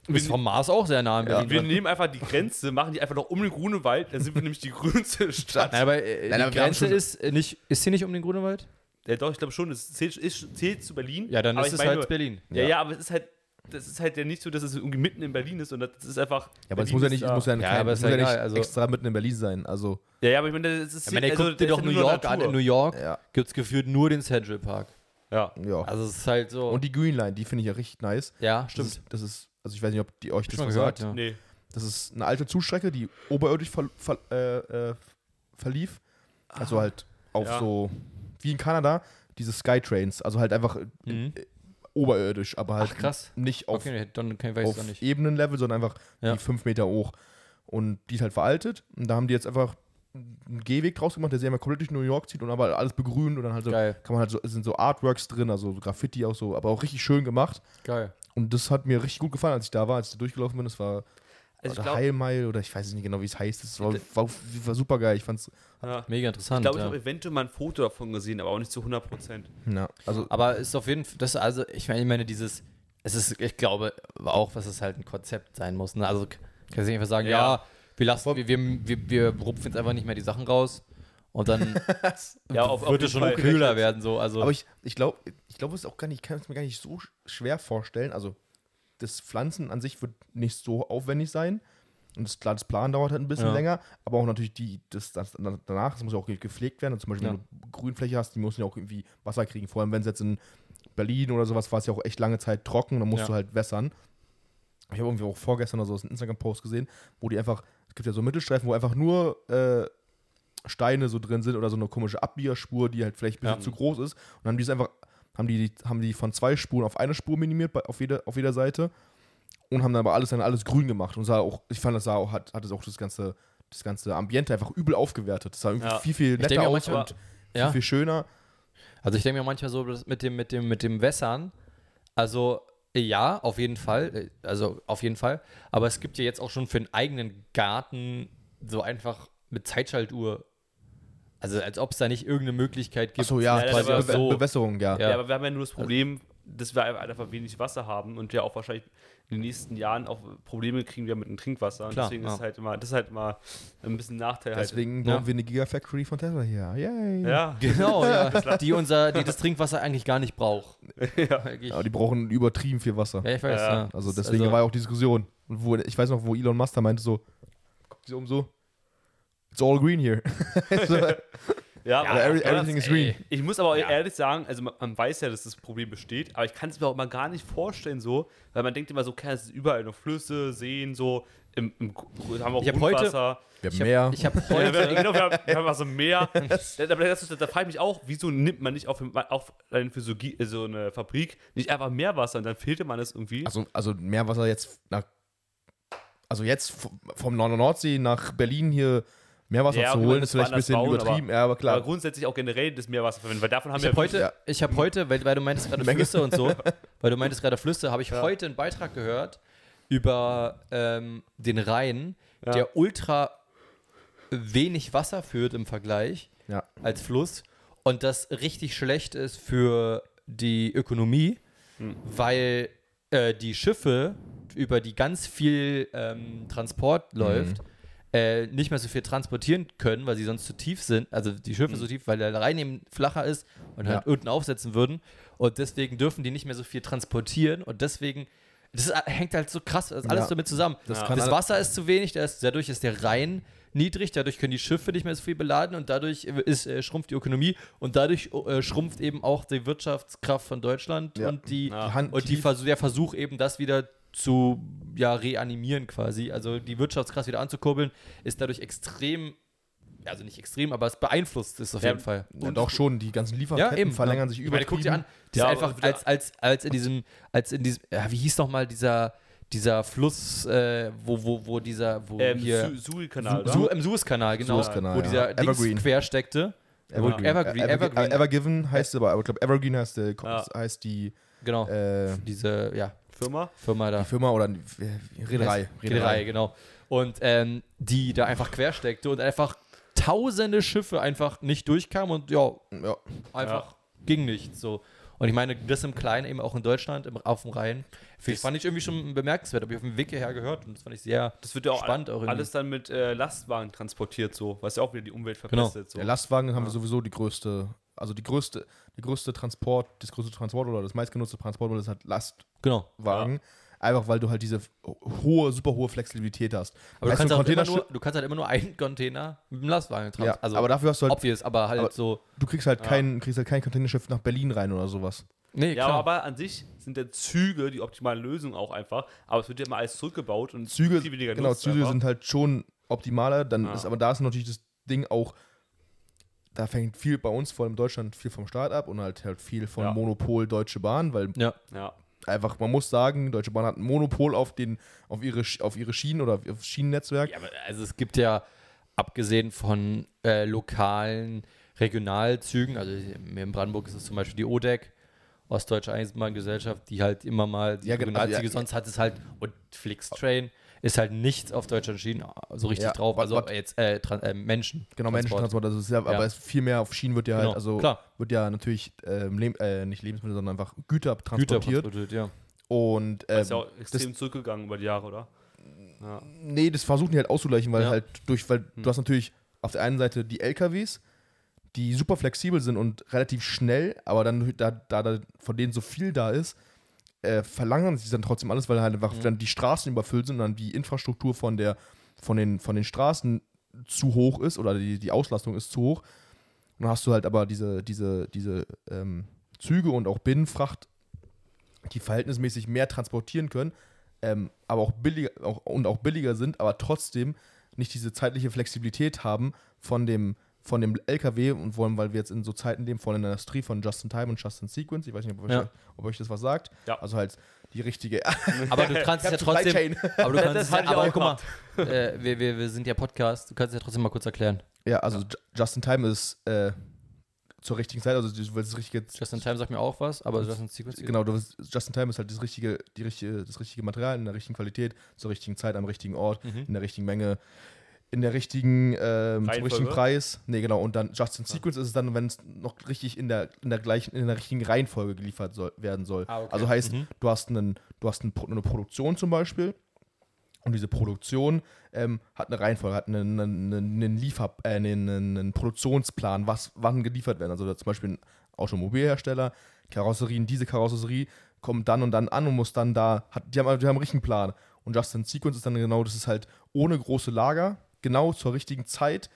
B: Ist vom Mars auch sehr nah in
C: Ja.
B: Berlin.
A: Wir
B: dran.
A: nehmen einfach die Grenze, machen die einfach noch um den Grunewald, dann sind wir nämlich die grünste [laughs] Stadt.
B: Nein, aber äh,
C: Nein, aber
B: die Grenze ist äh, nicht. Ist sie nicht um den Grunewald?
A: Ja, doch, ich glaube schon, es zählt, ist, zählt zu Berlin.
B: Ja, dann ist es
A: meine
B: halt
A: nur-
B: Berlin.
A: Ja,
C: Ja.
A: ja, aber es ist halt, das ist halt ja nicht so, dass es irgendwie mitten in Berlin ist, sondern das ist einfach.
C: Ja, aber es muss ja nicht, muss ja,
B: Ja,
C: kein,
B: aber
C: es muss
B: ja
C: ja nicht
B: also-
C: extra mitten in Berlin sein. Also,
A: Ja, ja, aber ich meine, das ist.
B: Ja, wenn ihr
A: also,
B: dir
A: das
B: doch New York an. In New York
C: ja.
B: gibt es gefühlt nur den Central Park.
A: Ja.
C: ja.
B: Also es ist halt so.
C: Und die Green Line, die finde ich ja richtig nice.
B: ja,
C: Das
B: stimmt.
C: ist, das ist, also ich weiß nicht, ob die euch das
B: Schon mal
C: was
B: gehört,
C: sagt.
B: ja.
A: Nee.
C: Das ist eine alte Zugstrecke, die oberirdisch ver, ver, äh, äh, verlief. Also halt auf
A: Ja.
C: so, wie in Kanada, diese Skytrains. Also halt einfach äh,
B: Mhm.
C: oberirdisch, aber halt
B: Ach krass.
C: nicht auf,
B: Okay, dann
C: auf
B: nicht.
C: Ebenenlevel, sondern einfach
B: Ja.
C: die fünf Meter hoch. Und die ist halt veraltet. Und da haben die jetzt einfach einen Gehweg draus gemacht, der sich einmal komplett durch New York zieht und aber alles begrünt und dann halt so,
B: Geil,
C: kann man halt so, es sind so Artworks drin, also so Graffiti auch so, aber auch richtig schön gemacht.
B: geil.
C: Und das hat mir richtig gut gefallen, als ich da war, als ich da durchgelaufen bin. Das war
A: Also ich
C: oder
A: glaube,
C: Heilmeil oder ich weiß nicht genau, wie es heißt. Das war, war, war super geil. Ich fand's,
A: ja.
B: Mega
A: ich
B: interessant.
A: glaube, ich
B: ja.
A: habe eventuell mal ein Foto davon gesehen, aber auch nicht zu 100 Prozent.
C: ja, also
B: Aber ist auf jeden Fall, das also, ich meine, ich meine, dieses, es ist, ich glaube auch, was es halt ein Konzept sein muss. Ne? Also Kannst du nicht einfach sagen,
A: Ja.
B: ja, wir lassen, wir, wir, wir, wir rupfen jetzt einfach nicht mehr die Sachen raus und dann [laughs]
A: Ja, auf- auf
B: wird es schon
A: Fall.
B: kühler werden. So. Also,
C: Aber ich, ich glaube, ich glaube, es ist auch gar nicht, ich kann es mir gar nicht so sch- schwer vorstellen. Also, das Pflanzen an sich wird nicht so aufwendig sein. Und das, klar, das Plan dauert halt ein bisschen
B: Ja.
C: länger, aber auch natürlich die, das, das danach, das muss ja auch gepflegt werden. Und zum Beispiel,
B: Ja.
C: wenn du Grünfläche hast, die müssen ja auch irgendwie Wasser kriegen. Vor allem, wenn es jetzt in Berlin oder sowas war, es ja auch echt lange Zeit trocken, dann musst
B: Ja.
C: du halt wässern. Ich habe irgendwie auch vorgestern oder so einen Instagram-Post gesehen, wo die einfach, es gibt ja so Mittelstreifen, wo einfach nur äh, Steine so drin sind oder so eine komische Abbiegerspur, die halt vielleicht ein bisschen zu groß ist. Und dann haben die es einfach, haben die, haben die von zwei Spuren auf eine Spur minimiert auf, jeder, auf jeder Seite und haben dann aber alles dann alles grün gemacht. Und sah auch, ich fand, das sah auch, hat, hat es auch das ganze, das ganze Ambiente einfach übel aufgewertet. Das sah irgendwie
A: Ja.
C: viel, viel netter aus
B: manchmal-
C: und viel,
B: ja.
C: viel schöner.
B: Also ich denke mir manchmal so, dass mit dem, mit dem, mit dem Wässern, also ja, auf jeden Fall, äh, also auf jeden Fall, aber es gibt ja jetzt auch schon für einen eigenen Garten so einfach mit Zeitschaltuhr, also als ob es da nicht irgendeine Möglichkeit gibt.
C: Achso, ja,
A: Ja,
C: quasi Be
B: so-
C: Bewässerung, ja.
B: Ja.
A: Ja, aber wir haben ja nur das Problem, dass wir einfach wenig Wasser haben und ja auch wahrscheinlich in den nächsten Jahren auch Probleme kriegen wir mit dem Trinkwasser. Und
B: Klar,
A: deswegen
B: ja.
A: ist halt immer, das ist halt immer ein bisschen Nachteil. halt.
C: Deswegen
B: Ja.
C: bauen wir eine Gigafactory von Tesla hier. Yay.
A: Ja, [laughs]
B: Genau, ja, [laughs] die unser, die das Trinkwasser eigentlich gar nicht braucht. [laughs]
A: ja.
B: Eigentlich.
C: Aber die brauchen übertrieben viel Wasser.
B: ja, ich weiß,
A: Ja.
B: ja.
C: Also deswegen war ja auch die Diskussion. Und wo, ich weiß noch, wo Elon Musk da meinte so, guckt sich um so, it's all green here. [laughs] so,
A: Ja,
C: aber every, everything is
A: ey.
C: green.
A: Ich muss aber auch ehrlich sagen, also man, man weiß ja, dass das Problem besteht, aber ich kann es mir auch mal gar nicht vorstellen so, weil man denkt immer so, okay, es ist überall noch Flüsse, Seen, so, im, im, haben wir auch
B: Ich hab heute-
A: Grundwasser.
C: Wir haben
B: Ich
C: mehr.
B: habe ich hab
A: Ja, wir,
B: heute,
A: genau, wir haben, wir haben also mehr. [laughs] da, da, das ist- da frage ich mich auch, wieso nimmt man nicht auf, auf für so, Gi- so eine Fabrik nicht einfach mehr Wasser und dann fehlte man es irgendwie.
C: also, also mehr Wasser jetzt nach, also jetzt vom Nord- Nordsee nach Berlin hier mehr Wasser
A: Ja,
C: zu holen, ist vielleicht ein bisschen
A: bauen,
C: übertrieben. ja, aber klar.
A: aber grundsätzlich auch generell das Meerwasser verwenden, weil davon haben
B: ich
A: wir
B: habe heute,
C: Ja.
B: ich habe heute, weil, weil du meintest gerade. [laughs] Flüsse und so, [laughs] weil du meintest gerade Flüsse, habe ich
A: Ja.
B: heute einen Beitrag gehört über ähm, den Rhein,
A: Ja.
B: der ultra wenig Wasser führt im Vergleich
C: Ja.
B: als Fluss und das richtig schlecht ist für die Ökonomie,
A: Hm.
B: weil äh, die Schiffe, über die ganz viel ähm, Transport läuft, äh, nicht mehr so viel transportieren können, weil sie sonst zu tief sind. Also die Schiffe so tief, weil der Rhein eben flacher ist und halt
C: Ja.
B: unten aufsetzen würden. Und deswegen dürfen die nicht mehr so viel transportieren und deswegen. Das hängt halt so krass, das ist alles
C: Ja.
B: damit zusammen.
C: Das
B: Das,
C: alle-
B: Wasser ist zu wenig, ist, dadurch ist der Rhein niedrig, dadurch können die Schiffe nicht mehr so viel beladen und dadurch ist, äh, schrumpft die Ökonomie und dadurch äh, schrumpft eben auch die Wirtschaftskraft von Deutschland und die, und die Versuch, der Versuch eben das wieder zu ja, reanimieren quasi, also die Wirtschaftskraft wieder anzukurbeln, ist dadurch extrem, also nicht extrem, aber es beeinflusst es auf
A: Ja,
B: jeden Fall.
C: ja, doch schon, die ganzen Lieferketten verlängern sich
B: Ich meine,
C: übertrieben.
B: guck dir an, das
A: Ja,
B: ist einfach
A: wieder-
B: als, als, als in diesem, als in diesem, ja, wie hieß noch mal dieser, dieser Fluss, äh, wo, wo, wo dieser, wo
A: ähm,
B: hier,
A: Su- Suezkanal,
B: Su
A: oder?
B: im Suezkanal, genau,
C: Suezkanal,
B: wo
C: ja.
B: dieser Dings
C: Evergreen.
B: quer steckte.
C: Evergreen.
B: Evergreen,
C: Ever-
B: Evergreen.
C: Evergiven heißt aber, aber ich glaube, Evergreen heißt,
A: Ja.
C: heißt die
B: Genau,
C: äh,
B: diese, ja,
A: Firma.
B: Firma da.
C: Firma oder die Reederei.
B: Reederei, genau. Und ähm, die da einfach quer steckte und einfach tausende Schiffe einfach nicht durchkamen und ja,
C: Ja.
B: einfach ging nichts so. Und ich meine, das im Kleinen eben auch in Deutschland, im, auf dem Rhein, das fand ich irgendwie schon bemerkenswert. Habe ich auf dem Weg hierher gehört und das fand ich sehr
A: Das wird ja auch,
B: spannend. Auch
A: alles dann mit äh, Lastwagen transportiert, so, was ja auch wieder die Umwelt
B: Genau.
A: verpestet. So.
C: Der Lastwagen haben wir sowieso die größte, also die größte, der größte Transport, das größte Transport oder das meistgenutzte Transportmittel ist halt Lastwagen.
B: genau.
C: Einfach weil du halt diese hohe, super hohe Flexibilität hast.
B: Aber du kannst, auch immer nur, du kannst halt immer nur einen Container mit dem Lastwagen
C: ja,
B: also
C: aber dafür hast du halt,
B: obvious, aber halt
C: aber-
B: so.
C: du kriegst halt kein, kriegst halt kein Containerschiff nach Berlin rein oder sowas.
B: Nee,
A: Ja, aber an sich sind ja Züge die optimale Lösung auch einfach, aber es wird ja immer alles zurückgebaut und
C: Züge,
A: viel weniger
C: genau, Züge
A: einfach.
C: sind halt schon optimaler, dann
A: Ja.
C: ist, aber da ist natürlich das Ding auch, da fängt viel bei uns, vor allem in Deutschland, viel vom Staat ab und halt, halt viel von
A: Ja.
C: Monopol Deutsche Bahn, weil
B: ja.
A: Ja.
C: einfach, man muss sagen, Deutsche Bahn hat ein Monopol auf, den, auf, ihre, auf ihre Schienen oder auf das Schienennetzwerk.
B: Ja, aber also es gibt ja, abgesehen von äh, lokalen Regionalzügen, also hier in Brandenburg ist es zum Beispiel die ODEC, Ostdeutsche Eisenbahngesellschaft, die halt immer mal die
C: Ja, genau,
B: Regionalzüge,
C: ja.
B: sonst hat es halt, und Flixtrain ist halt nichts auf deutschen Schienen so richtig
C: Ja,
B: drauf, also
C: wat-
B: jetzt äh, äh, Menschen.
C: Genau,
B: Transport.
C: Menschentransport, also es ist ja, aber
B: Ja.
C: es viel mehr auf Schienen wird ja
B: Genau,
C: halt, also
B: klar.
C: wird ja natürlich ähm, Leb äh, nicht Lebensmittel, sondern einfach Güter
B: Güter
C: transportiert.
B: transportiert, ja.
C: Und
A: Das ist ja
C: ähm,
A: auch extrem zurückgegangen über die Jahre, oder? Ja.
C: Nee, das versuchen die halt auszugleichen, weil
B: Ja.
C: halt durch, weil
A: Hm.
C: du hast natürlich auf der einen Seite die LKWs, die super flexibel sind und relativ schnell, aber dann, da, da, da von denen so viel da ist, äh, verlangern sie dann trotzdem alles, weil halt einfach
B: Mhm.
C: dann die Straßen überfüllt sind und dann die Infrastruktur von, der, von, den, von den Straßen zu hoch ist oder die, die Auslastung ist zu hoch. Und dann hast du halt aber diese, diese, diese ähm, Züge und auch Binnenfracht, die verhältnismäßig mehr transportieren können, ähm, aber auch billiger auch, und auch billiger sind, aber trotzdem nicht diese zeitliche Flexibilität haben von dem, von dem LKW und wollen, weil wir jetzt in so Zeiten leben von der Industrie von Just in Time und Just in Sequence. Ich weiß nicht, ob euch,
B: Ja.
C: ob euch das was sagt.
A: Ja.
C: Also halt die richtige [laughs]
B: Aber du kannst es ja [laughs] trotzdem. Aber du [laughs] kannst
A: das
B: es ja, aber
A: auch
B: guck mal, äh, wir, wir, wir sind ja Podcast, du kannst es ja trotzdem mal kurz erklären.
C: Ja, also Ju- Just in Time ist äh, zur richtigen Zeit, also du willst das richtige
B: Just in Time sagt mir auch was, aber Just in Sequence.
C: Genau, du willst, Just in Time ist halt das richtige, die richtige, das richtige Material in der richtigen Qualität, zur richtigen Zeit, am richtigen Ort,
B: Mhm.
C: in der richtigen Menge, in der richtigen, ähm, zum richtigen Preis. Nee, genau. Und dann Just in Sequence ist es dann, wenn es noch richtig in der, in der gleichen, in der richtigen Reihenfolge geliefert soll, werden soll.
B: Ah, okay.
C: Also heißt,
B: Mhm.
C: du hast, einen, du hast einen, eine Produktion zum Beispiel und diese Produktion ähm, hat eine Reihenfolge, hat einen, einen, einen, Liefer, äh, einen, einen Produktionsplan, was wann geliefert werden. Also zum Beispiel ein Automobilhersteller, Karosserien, diese Karosserie kommt dann und dann an und muss dann da, hat, die, haben, die haben einen richtigen Plan. Und Just in Sequence ist dann genau, das ist halt ohne große Lager, genau zur richtigen Zeit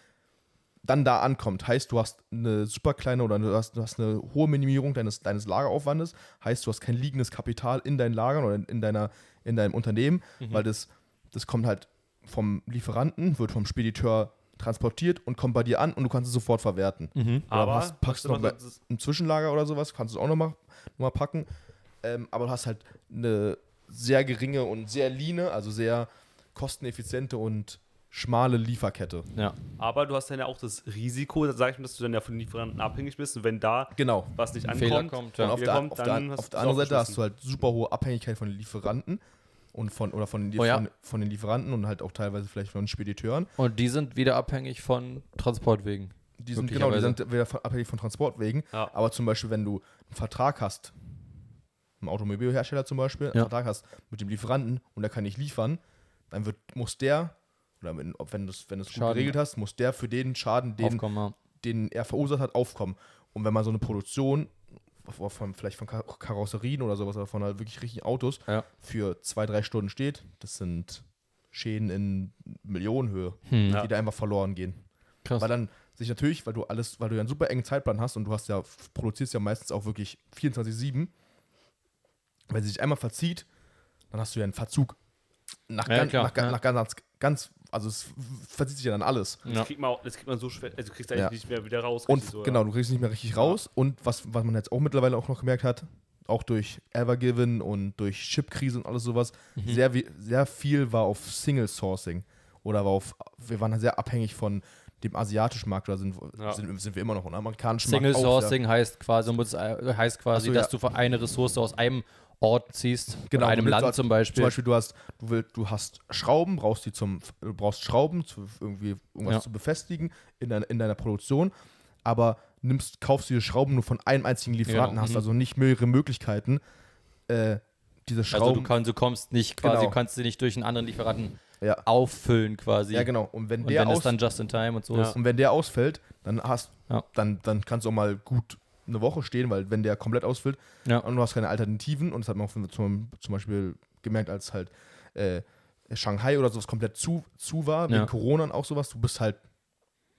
C: dann da ankommt. Heißt, du hast eine super kleine oder du hast, du hast eine hohe Minimierung deines, deines Lageraufwandes. Heißt, du hast kein liegendes Kapital in deinen Lagern oder in, in, deiner, in deinem Unternehmen, weil das, das kommt halt vom Lieferanten, wird vom Spediteur transportiert und kommt bei dir an und du kannst es sofort verwerten.
B: Mhm.
A: Aber
C: hast, packst
A: das
C: noch bei, Zwischenlager oder sowas, kannst du es auch nochmal noch mal packen. Ähm, aber du hast halt eine sehr geringe und sehr leane, also sehr kosteneffiziente und schmale Lieferkette.
B: Ja.
A: Aber du hast dann ja auch das Risiko, da sage ich mal, dass du dann ja von den Lieferanten abhängig bist. Und wenn da
C: Genau.
A: was nicht ankommt,
B: Fehler kommt, ja.
C: Und auf der,
A: kommt,
C: auf der,
A: dann
C: auf
A: hast
C: der anderen Seite hast du halt super hohe Abhängigkeit von den Lieferanten und von oder von den,
B: Oh ja.
C: von, von den Lieferanten und halt auch teilweise vielleicht von den Spediteuren.
B: Und die sind wieder abhängig von Transportwegen.
C: Die sind genau, die sind wieder von, abhängig von Transportwegen.
A: Ja.
C: Aber zum Beispiel, wenn du einen Vertrag hast, ein Automobilhersteller zum Beispiel, einen
B: Ja.
C: Vertrag hast mit dem Lieferanten und der kann nicht liefern, dann wird, muss der, oder wenn, ob- wenn du es wenn du's gut
B: Schaden.
C: geregelt hast, muss der für den Schaden, den,
B: Aufkommen. ja.
C: den er verursacht hat, aufkommen. Und wenn man so eine Produktion, von, vielleicht von Kar Karosserien oder sowas, oder von halt wirklich richtigen Autos,
B: Ja.
C: für zwei, drei Stunden steht, das sind Schäden in Millionenhöhe,
B: Hm.
A: Ja.
C: die da einfach verloren gehen.
B: Krass.
C: Weil dann sich natürlich, weil du alles, weil du ja einen super engen Zeitplan hast und du hast ja, produzierst ja meistens auch wirklich 24-7, wenn sie sich einmal verzieht, dann hast du ja einen Verzug nach,
B: Ja,
C: ganz,
B: klar,
C: nach,
B: ja.
C: nach ganz, ganz, also es verzieht sich ja dann alles.
A: das,
B: Ja.
A: kriegt man auch, das kriegt man so schwer, also du kriegst eigentlich
C: Ja.
A: nicht mehr wieder raus.
C: Und
A: so,
C: genau,
A: Ja.
C: du kriegst es nicht mehr richtig raus. Und was, was man jetzt auch mittlerweile auch noch gemerkt hat, auch durch Evergiven und durch Chipkrise und alles sowas,
B: Mhm.
C: sehr, sehr viel war auf Single Sourcing. Oder war auf, wir waren sehr abhängig von dem asiatischen Markt, oder sind,
A: Ja.
C: sind, sind wir immer noch, und amerikanischen
B: Single
C: Markt auch sehr-
B: Sourcing heißt quasi, äh, heißt quasi,
C: so,
B: dass
C: ja.
B: du für eine Ressource aus einem Ort ziehst,
C: Genau,
B: einem Land zum Beispiel.
C: Zum Beispiel, du hast, du willst, du hast Schrauben, brauchst die zum, du brauchst Schrauben, zu, irgendwie irgendwas
B: Ja.
C: zu befestigen in, deiner in deiner Produktion, aber nimmst, kaufst diese Schrauben nur von einem einzigen Lieferanten,
B: Genau,
C: hast
B: mhm.
C: also nicht mehrere Möglichkeiten, äh, diese Schrauben.
B: also du, kann, du kommst nicht quasi,
C: Genau.
B: du kannst sie nicht durch einen anderen Lieferanten
C: ja,
B: auffüllen quasi.
C: ja, genau. Und wenn
B: Und
C: der
B: wenn es
C: aus,
B: dann just in time und so
A: Ja.
B: ist.
C: und wenn der ausfällt, dann hast,
B: Ja.
C: dann, dann kannst du auch mal gut eine Woche stehen, weil wenn der komplett ausfällt
B: Ja.
C: und du hast keine Alternativen und das hat man auch zum, zum Beispiel gemerkt, als halt äh, Shanghai oder sowas komplett zu, zu war, wegen
B: Ja.
C: Corona und auch sowas, du bist halt,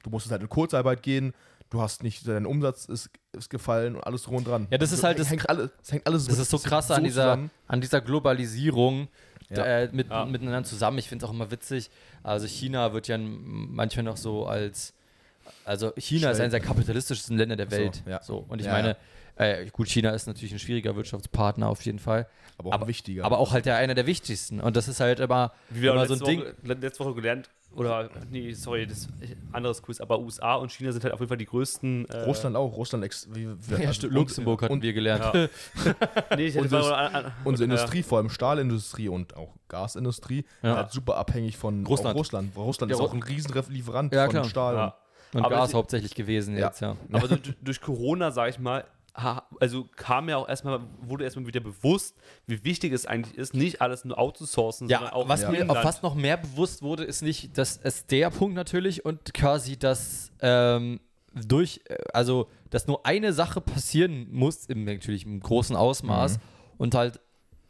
C: du musstest halt in Kurzarbeit gehen, du hast nicht, dein Umsatz ist, ist gefallen und alles drum und dran.
B: Ja, das ist halt das-
C: hängt, alle, das hängt alles
B: Das ist so krass an dieser,
C: zusammen.
B: an dieser Globalisierung
C: Ja.
B: äh, mit,
A: Ja.
B: miteinander zusammen. Ich finde es auch immer witzig. Also China wird ja manchmal noch so als also China ist
C: Schnell.
B: eines der kapitalistischsten Länder der
C: Ach so,
B: Welt.
C: ja.
B: So, und ich
C: Ja,
B: meine, Äh, gut, China ist natürlich ein schwieriger Wirtschaftspartner auf jeden Fall.
C: Aber auch
B: Aber-
C: wichtiger.
B: Aber auch halt der einer der wichtigsten. Und das ist halt immer,
A: Wie wir
B: immer so ein Ding.
A: Woche, letzte Woche gelernt, oder, nee, sorry, das ist ein anderes Quiz, aber USA und China sind halt auf jeden Fall die größten. Äh,
C: Russland auch. Russland ex wie, [laughs] wie,
B: Ja,
C: also
B: stimmt,
C: und-
B: Luxemburg hatten
C: und,
B: wir gelernt.
A: Ja. [laughs] Nee, ich [laughs]
C: Unsere-
A: an- an-
C: Unsere
A: ja.
C: Industrie, vor allem Stahlindustrie und auch Gasindustrie,
B: Ja.
C: halt super abhängig von
B: Russland.
C: Russland. Russland
B: Ja,
C: ist auch ein Riesenlieferant
B: Ja,
C: von
B: klar.
C: Stahl.
A: Ja.
B: Und
A: Aber
B: Gas
A: sie-
B: hauptsächlich gewesen
C: Ja.
B: jetzt, ja. [laughs]
A: Aber durch, durch Corona, sag ich mal, ha- also kam ja auch erstmal, wurde erstmal wieder bewusst, wie wichtig es eigentlich ist, nicht alles nur outzusourcen,
B: Ja,
A: sondern auch
B: was
A: im
B: mir auch fast noch mehr bewusst wurde, ist nicht, dass es der Punkt natürlich und quasi, dass ähm, durch, äh, also, dass nur eine Sache passieren muss, im, natürlich im großen Ausmaß und halt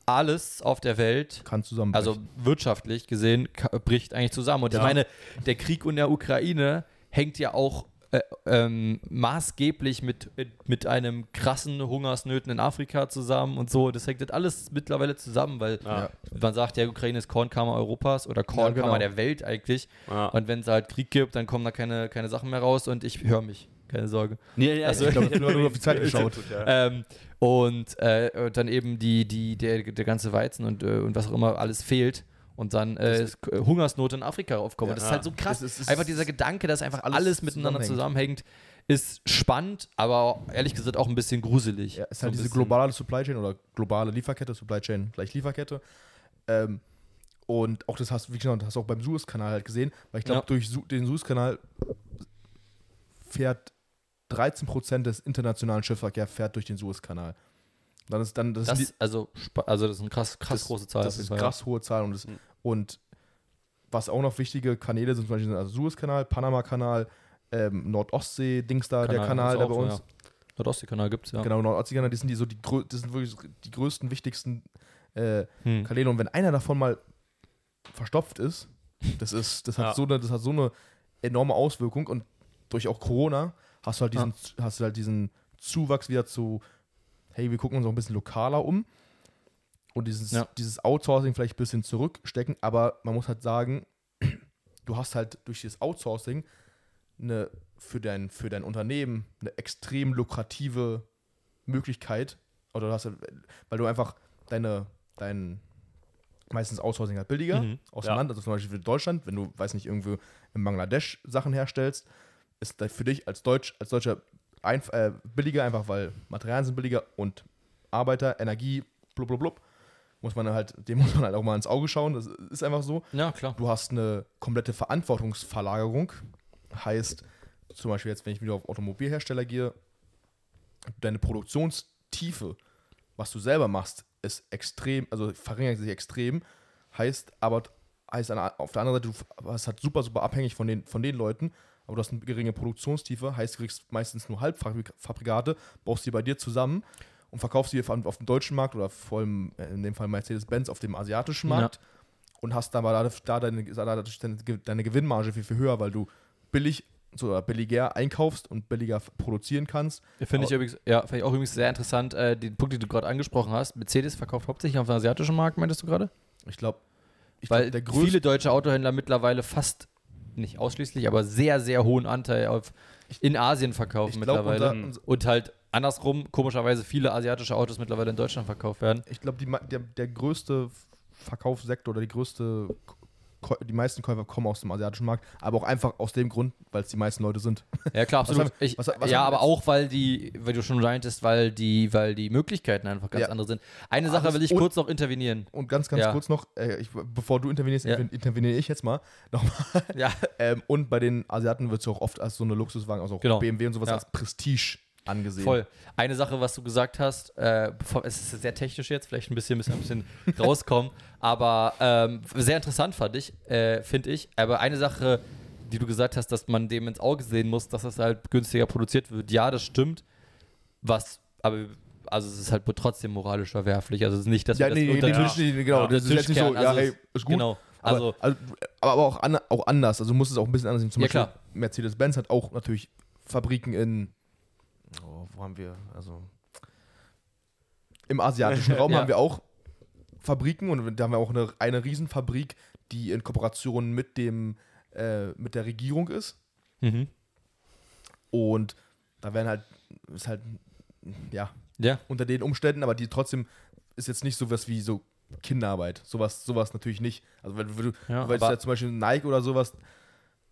B: alles auf der Welt
C: Kann
B: also wirtschaftlich gesehen, bricht eigentlich zusammen. Und
C: Ja.
B: ich meine, der Krieg in der Ukraine hängt ja auch äh, ähm, maßgeblich mit, mit einem krassen Hungersnöten in Afrika zusammen und so. Das hängt halt alles mittlerweile zusammen, weil
A: Ja.
B: man sagt, ja, Ukraine ist Kornkammer Europas oder Kornkammer
C: genau.
B: der Welt eigentlich.
A: Ja.
B: Und wenn es halt Krieg gibt, dann kommen da keine, keine Sachen mehr raus und ich höre mich. Keine Sorge.
A: Nee, nee,
B: Also,
A: ich
C: glaub, nur- nur [laughs] auf die Zeit geschaut.
A: Ja. [laughs]
B: Ähm, und, äh, und dann eben die, die, der, der ganze Weizen und, äh, und was auch immer alles fehlt. Und dann äh, ist K- Hungersnot in Afrika aufkommen.
C: Ja.
B: das ist halt so krass.
C: Es ist- es
B: einfach
C: ist-
B: dieser Gedanke, dass einfach
C: alles
B: alles, miteinander
C: zusammenhängt.
B: zusammenhängt, ist spannend, aber ehrlich gesagt auch ein bisschen gruselig.
C: Ja, ist
B: So
C: halt diese globale Supply Chain oder globale Lieferkette, Supply Chain gleich Lieferkette. Ähm, und auch das hast, wie gesagt, hast du auch beim Suezkanal halt gesehen, weil ich glaube,
B: Ja.
C: durch den Suezkanal fährt 13% des internationalen Schiffsverkehrs fährt durch den Suezkanal. Dann ist dann das,
B: Das,
C: die,
B: also, also das ist eine krass, krass
C: das-
B: große Zahl.
C: Das ist
B: Fall,
C: krass hohe Zahl und, das,
A: Mhm.
C: und was auch noch wichtige Kanäle sind, zum Beispiel also Suezkanal, Panama-Kanal, ähm, Nordostsee, Dings da, der Kanal,
B: ist
C: der
B: auch
C: bei
B: so,
C: uns.
B: Ja. Nordostseekanal gibt es, ja.
C: Genau, Nordostseekanal, die sind die so die, das sind wirklich die größten, wichtigsten äh,
B: Hm.
C: Kanäle. Und wenn einer davon mal verstopft ist, das ist, das hat
A: Ja.
C: so eine, das hat so eine enorme Auswirkung und durch auch Corona hast du halt diesen, hast du halt diesen Zuwachs wieder zu, hey, wir gucken uns auch ein bisschen lokaler um und dieses,
B: Ja.
C: dieses Outsourcing vielleicht ein bisschen zurückstecken, aber man muss halt sagen, [clears throat] du hast halt durch dieses Outsourcing eine, für, dein, für dein Unternehmen eine extrem lukrative Möglichkeit, oder du hast, halt- weil du einfach deine, dein, meistens Outsourcing halt billiger
B: Mhm.
C: aus
A: Ja.
C: dem Land, also zum Beispiel für Deutschland, wenn du, weiß nicht, irgendwo in Bangladesch Sachen herstellst, ist für dich als Deutsch, als Deutscher einf äh, billiger, einfach weil Materialien sind billiger und Arbeiter, Energie, blub, blub, blub, muss man halt, dem muss man halt auch mal ins Auge schauen, das ist einfach so.
B: Ja, klar.
C: Du hast eine komplette Verantwortungsverlagerung. Heißt, zum Beispiel jetzt, wenn ich wieder auf Automobilhersteller gehe, deine Produktionstiefe, was du selber machst, ist extrem, also verringert sich extrem. Heißt aber, heißt auf der anderen Seite, du warst halt super, super abhängig von den, von den Leuten, aber du hast eine geringe Produktionstiefe, heißt, du kriegst meistens nur Halbfabrikate, baust die bei dir zusammen und verkaufst die auf dem deutschen Markt oder vor allem äh, in dem Fall Mercedes-Benz auf dem asiatischen
B: Ja.
C: Markt und hast dann aber da, deine, deine, Gewinnmarge viel, viel höher, weil du billig so, oder billiger einkaufst und billiger produzieren kannst.
B: Finde ich übrigens, ja, finde ich auch übrigens sehr interessant, äh, den Punkt, den du gerade angesprochen hast. Mercedes verkauft hauptsächlich auf dem asiatischen Markt, meintest du gerade?
C: Ich glaube,
B: Weil
C: glaub,
B: viele deutsche Autohändler mittlerweile fast, nicht ausschließlich, aber sehr, sehr hohen Anteil auf, in Asien verkaufen
C: ich glaube,
B: mittlerweile.
C: unser, unser,
B: Und halt andersrum, komischerweise, viele asiatische Autos mittlerweile in Deutschland verkauft werden.
C: ich glaube, der, der größte Verkaufssektor oder die größte, die meisten Käufer kommen aus dem asiatischen Markt, aber auch einfach aus dem Grund, weil es die meisten Leute sind.
B: Ja, klar, [laughs]
C: Was
B: absolut.
C: haben-
B: ich,
C: was- was
B: ja, aber
C: wir
B: auch, weil die, weil du schon meintest, weil die, weil die Möglichkeiten einfach ganz
C: Ja.
B: andere sind. Eine
C: Ah,
B: Sache will ich
C: und-
B: kurz noch intervenieren.
C: Und ganz, ganz
B: Ja.
C: kurz noch, äh, ich, bevor du intervenierst,
B: Ja.
C: interven- interveniere ich jetzt mal [laughs] nochmal.
B: Ja,
C: Ähm, und bei den Asiaten wird es auch oft als so eine Luxuswagen, also auch
B: Genau.
C: BMW und sowas
B: Ja.
C: als Prestige angesehen.
B: Voll. Eine Sache, was du gesagt hast, äh, es ist sehr technisch jetzt, vielleicht ein bisschen, müssen ein bisschen [laughs] rauskommen, aber ähm, sehr interessant fand ich, äh, finde ich. Aber eine Sache, die du gesagt hast, dass man dem ins Auge sehen muss, dass das halt günstiger produziert wird. Ja, das stimmt. Was, aber also es ist halt trotzdem moralisch verwerflich. Also es ist nicht, dass
C: Ja,
B: wir
C: nee, nee,
B: das unter
C: natürlich nicht, genau.
B: Ja.
C: das ist jetzt nicht so, ja,
B: also
C: hey,
B: es-
C: ist gut.
B: Genau.
C: Aber,
B: Also,
C: also, aber, aber auch, an, auch anders. Also muss es auch ein bisschen anders sehen. Zum
B: Ja,
C: Beispiel. Mercedes-Benz hat auch natürlich Fabriken in. Oh, wo haben wir? Also. Im asiatischen [laughs] Raum
B: Ja.
C: haben wir auch Fabriken und da haben wir auch eine, eine Riesenfabrik, die in Kooperation mit dem äh, mit der Regierung ist.
B: mhm.
C: Und da werden halt, ist halt, ja,
B: ja,
C: unter den Umständen, aber die trotzdem ist jetzt nicht sowas wie so Kinderarbeit. Sowas, sowas natürlich nicht. Also wenn, du,
B: Ja,
C: weil
B: aber-
C: ja zum Beispiel Nike oder sowas,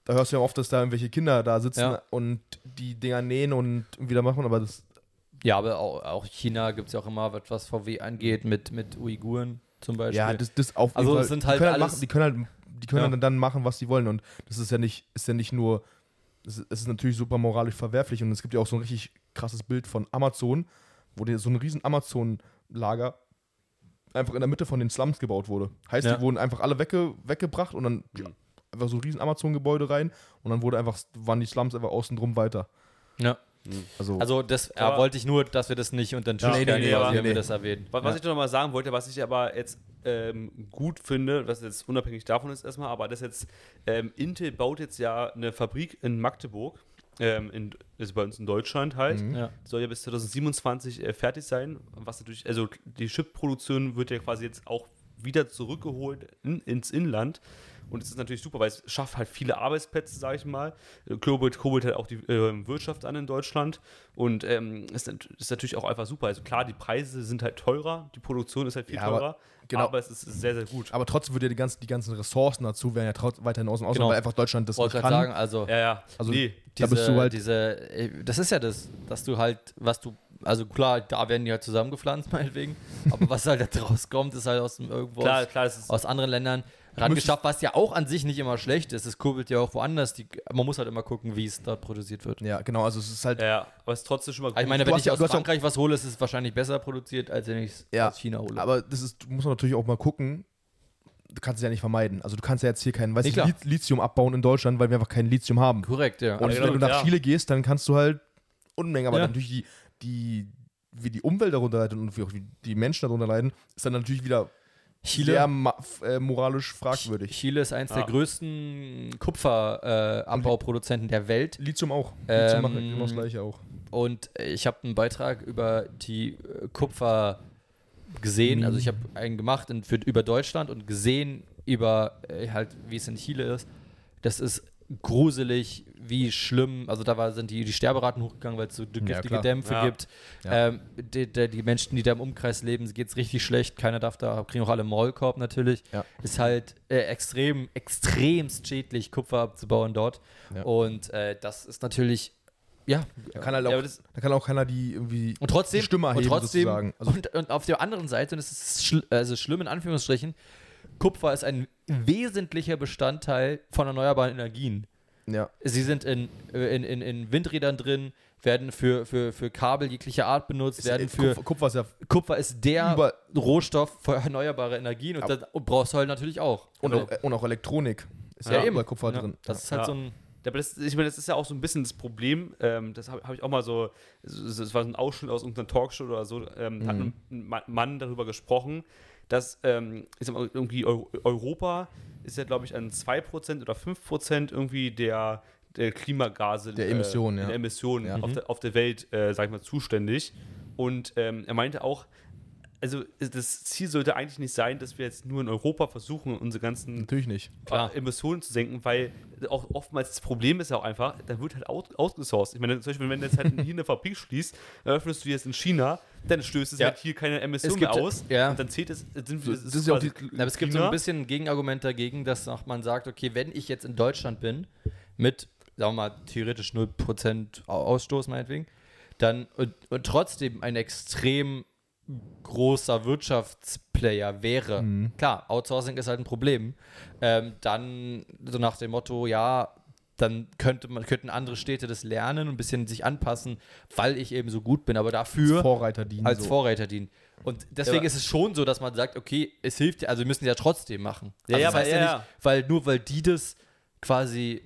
C: da hörst du ja oft, dass da irgendwelche Kinder da sitzen
B: Ja.
C: und die Dinger nähen und wieder machen, aber das,
B: ja, aber auch, auch China gibt es ja auch immer, was- was VW angeht, mit, mit Uiguren zum Beispiel.
C: ja, das, das auf
B: Also es sind
C: die
B: halt
C: können
B: alles-
C: machen, die können halt, die können
B: Ja.
C: halt dann machen, was sie wollen und das ist ja nicht, ist ja nicht nur, es ist, ist natürlich super moralisch verwerflich und es gibt ja auch so ein richtig krasses Bild von Amazon, wo dir so ein riesen Amazon-Lager einfach in der Mitte von den Slums gebaut wurde. Heißt,
B: Ja.
C: die wurden einfach alle wegge weggebracht und dann ja, einfach so ein riesen Amazon-Gebäude rein und dann wurde einfach, waren die Slums einfach außen drum weiter.
B: Ja.
C: Also,
B: Also das äh, wollte ich nur, dass wir das nicht unter den Tisch
A: Ja, nee,
B: kehren,
A: nee,
B: quasi,
A: aber-
B: wenn wir
C: nee.
B: das erwähnen.
A: Was, was
B: ja.
A: ich noch mal sagen wollte, was ich aber jetzt ähm, gut finde, was jetzt unabhängig davon ist erstmal, aber das jetzt, ähm, Intel baut jetzt ja eine Fabrik in Magdeburg, ähm, in, das ist bei uns in Deutschland halt,
C: Mhm.
B: Ja.
A: soll ja bis 2027 äh, fertig sein, was natürlich, also die Chip-Produktion wird ja quasi jetzt auch wieder zurückgeholt in, ins Inland. Und es ist natürlich super, weil es schafft halt viele Arbeitsplätze, sage ich mal. Äh, Kurbelt, kurbelt halt auch die äh, Wirtschaft an in Deutschland. Und ähm, ist, ist natürlich auch einfach super. Also klar, die Preise sind halt teurer, die Produktion ist halt viel
C: Ja, aber-
A: teurer,
C: genau.
A: aber es ist sehr, sehr gut.
C: aber trotzdem würde ja die ganzen, die ganzen Ressourcen dazu werden ja weiterhin aus dem Ausland,
B: Genau.
C: weil einfach Deutschland das
B: wollte
C: nicht
B: gerade
C: kann.
B: sagen, also
A: Ja, ja.
C: Also-
A: nee.
C: Da
B: diese,
C: bist du halt-
B: diese, äh, das ist ja das, dass du halt, was du, also klar, da werden die halt zusammengepflanzt, [laughs] meinetwegen, aber was halt da rauskommt, ist halt aus dem irgendwo
A: Klar,
B: aus,
A: klar,
B: aus anderen Ländern rangeschafft, was ja auch an sich nicht immer schlecht ist. Es kurbelt ja auch woanders. Die, man muss halt immer gucken, wie es dort produziert wird.
C: Ja, genau, also es ist halt,
A: Ja, aber es ist trotzdem schon mal gut.
B: Also ich meine, wenn ich
C: ja-
B: aus Frankreich was hole, ist es wahrscheinlich besser produziert, als wenn ich es
C: Ja,
B: aus China hole.
C: aber das ist, muss man natürlich auch mal gucken, du kannst es ja nicht vermeiden. Also du kannst ja jetzt hier kein, weiß
B: Nee,
C: Lithium abbauen in Deutschland, weil wir einfach kein Lithium haben.
B: Korrekt, ja.
C: Und
A: Ja,
C: wenn du
A: genau,
C: nach
A: ja.
C: Chile gehst, dann kannst du halt Unmengen, aber
B: Ja.
C: natürlich die, die, wie die Umwelt darunter leidet und wie auch wie die Menschen darunter leiden, ist dann natürlich wieder
B: Chile,
C: sehr äh, moralisch fragwürdig.
B: Chile ist eins
A: Ja.
B: der größten Kupferabbauproduzenten äh, der Welt.
C: Lithium auch.
B: Ähm,
C: Lithium macht genau das gleiche auch.
B: Und ich habe einen Beitrag über die äh, Kupfer gesehen.
C: Mhm.
B: Also ich habe einen gemacht in, für, über Deutschland und gesehen über äh, halt, wie es in Chile ist. Das ist gruselig, wie schlimm. Also da war, sind die, die Sterberaten hochgegangen, weil es so giftige
C: klar.
B: Dämpfe
A: Ja.
B: gibt.
C: Ja.
B: Ähm, die, die, die Menschen, die da im Umkreis leben, geht es richtig schlecht. Keiner darf da, kriegen auch alle Maulkorb natürlich.
C: Ja.
B: Ist halt äh, extrem, extremst schädlich, Kupfer abzubauen dort.
C: Ja.
B: Und äh, das ist natürlich, ja,
C: Da kann halt
A: Ja,
C: auch,
A: das-
C: da kann auch keiner die irgendwie
B: und trotzdem,
C: die Stimme erheben
B: und trotzdem
C: sozusagen. Also,
B: und, und auf der anderen Seite, und es ist schl also schlimm in Anführungsstrichen, Kupfer ist ein wesentlicher Bestandteil von erneuerbaren Energien.
C: ja.
B: Sie sind in, äh, in, in, in Windrädern drin, werden für, für, für Kabel jeglicher Art benutzt, werden für
C: Kupfer, Kupfer ist ja
B: Kupfer ist der
C: über
B: Rohstoff für erneuerbare Energien und das und brauchst du halt natürlich auch.
C: und,
B: Also,
C: auch, und auch Elektronik. Ist
B: Ja,
C: ja,
B: eben.
C: über Kupfer
B: ja,
C: drin.
B: Das ist halt
A: Ja.
B: so ein.
A: Das, ich meine, das ist ja auch so ein bisschen das Problem. Ähm, das habe hab ich auch mal so, es es war so ein Ausschnitt aus irgendeiner Talkshow oder so, ähm, da hat
C: Mhm.
A: ein Ma- Mann darüber gesprochen, dass ähm, mal, irgendwie Eu Europa ist ja, glaube ich, an 2% oder 5% irgendwie der, der Klimagase,
C: Der Emissionen,
A: äh,
C: ja.
A: der Emissionen
C: Ja.
A: auf, der, auf der Welt, äh, sag ich mal, zuständig. Und ähm, er meinte auch, also das Ziel sollte eigentlich nicht sein, dass wir jetzt nur in Europa versuchen, unsere ganzen
C: Natürlich nicht.
B: Klar.
A: Emissionen zu senken, weil auch oftmals das Problem ist ja auch einfach, dann wird halt aus, ausgesourced. Ich meine, zum Beispiel, wenn du jetzt halt hier eine [laughs] Fabrik schließt, dann öffnest du jetzt in China, dann stößt es
B: Ja.
A: halt hier keine Emissionen
B: Es
A: mehr
B: gibt-
A: aus
B: ja.
A: und dann zählt es, sind
C: Das ist ja auch die-
B: Aber es gibt so ein bisschen ein Gegenargument dagegen, dass auch man sagt, okay, wenn ich jetzt in Deutschland bin, mit, sagen wir mal, theoretisch 0% Au- Ausstoß meinetwegen, dann und, und trotzdem ein extrem großer Wirtschaftsplayer wäre, klar, Outsourcing ist halt ein Problem, ähm, dann so nach dem Motto, ja, dann könnte man, könnten andere Städte das lernen und ein bisschen sich anpassen, weil ich eben so gut bin, aber dafür
C: Vorreiter dienen.
B: als
C: so.
B: Vorreiter dienen. Und deswegen
A: aber-
B: ist es schon so, dass man sagt, okay, es hilft ja, also wir müssen ja trotzdem machen.
A: Ja,
B: also
A: ja,
B: das heißt ja,
A: ja,
B: nicht, weil nur weil die das quasi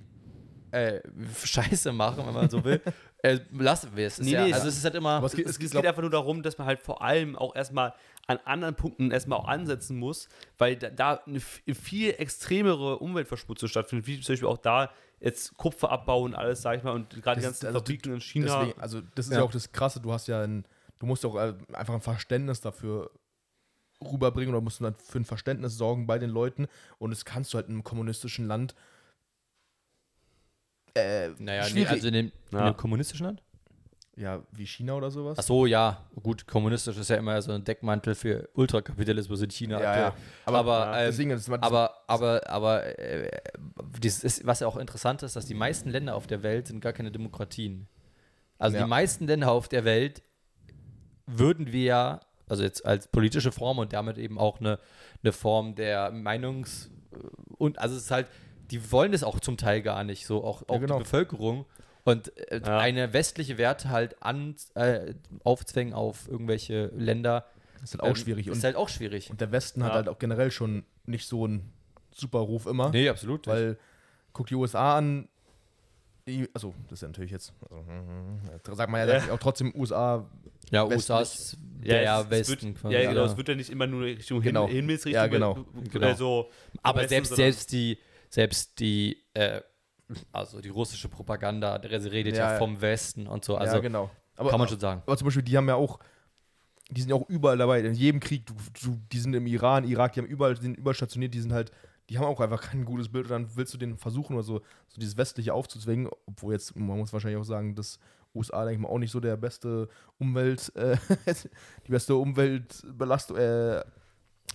B: äh, scheiße machen, wenn man so will, [laughs] äh, lassen wir es.
A: Nee,
B: ja,
A: nee,
B: also es ist halt immer.
C: Aber es geht,
A: Es,
C: geht,
A: geht einfach nur darum, dass man halt vor allem auch erstmal an anderen Punkten erstmal auch ansetzen muss, weil da, da eine viel extremere Umweltverschmutzung stattfindet, wie zum Beispiel auch da jetzt Kupferabbau und alles, sag ich mal, und gerade die ganzen
C: also
A: Fabriken in China.
C: Deswegen, also das ist
B: Ja.
C: ja. auch das Krasse, du hast ja ein, du musst auch äh, einfach ein Verständnis dafür rüberbringen oder musst du dann für ein Verständnis sorgen bei den Leuten und das kannst du halt in einem kommunistischen Land äh,
B: naja, nee,
C: schwierig.
B: also in dem, in
A: Ja.
B: dem kommunistischen Land?
C: ja, wie China oder sowas.
B: Ach so, ja, gut, kommunistisch ist ja immer so ein Deckmantel für Ultrakapitalismus in China.
C: Ja, ja. Aber-
B: aber,
A: ja,
B: ähm,
C: Deswegen, das, das,
B: Aber, aber, aber äh, ist, was ja auch interessant ist, dass die meisten Länder auf der Welt sind gar keine Demokratien. Also
C: Ja.
B: die meisten Länder auf der Welt würden wir ja, also jetzt als politische Form und damit eben auch eine, eine Form der Meinungs- und also es ist halt, die wollen das auch zum Teil gar nicht, so auch, auch
C: genau.
B: die Bevölkerung. Und äh,
A: Ja.
B: eine westliche Werte halt an, äh, aufzwängen auf irgendwelche Länder
C: Das ist halt auch
B: ähm,
C: schwierig.
B: Ist
C: Und,
B: halt auch schwierig.
C: und der Westen hat
A: Ja.
C: halt auch generell schon nicht so einen super Ruf immer.
B: Nee, absolut. nicht.
C: Weil, guck die USA an, die, also, das ist ja natürlich jetzt, also, da sagt man ja, auch trotzdem USA,
B: ja,
C: westlich-
B: USA ist der
A: es- es
B: Westen
A: wird,
B: quasi.
A: Ja, genau. Es wird ja nicht immer nur Richtung
C: Genau.
A: Himmelsrichtung.
C: Ja, genau.
A: weil-
B: Genau.
A: Also,
B: Aber
A: Westen,
B: selbst, selbst die, selbst die, äh, also die russische Propaganda, redet ja,
C: Ja,
B: vom Westen und so. Also
C: ja, genau. Aber,
B: kann man schon sagen.
C: aber zum Beispiel, die haben ja auch, die sind ja auch überall dabei, in jedem Krieg, du, du, die sind im Iran, Irak, die haben überall, die sind überall stationiert, die sind halt, die haben auch einfach kein gutes Bild und dann willst du den versuchen oder so, so dieses Westliche aufzuzwingen, obwohl jetzt, man muss wahrscheinlich auch sagen, dass USA, denke ich mal, auch nicht so der beste Umwelt, äh, [laughs] die beste Umweltbelastung, äh,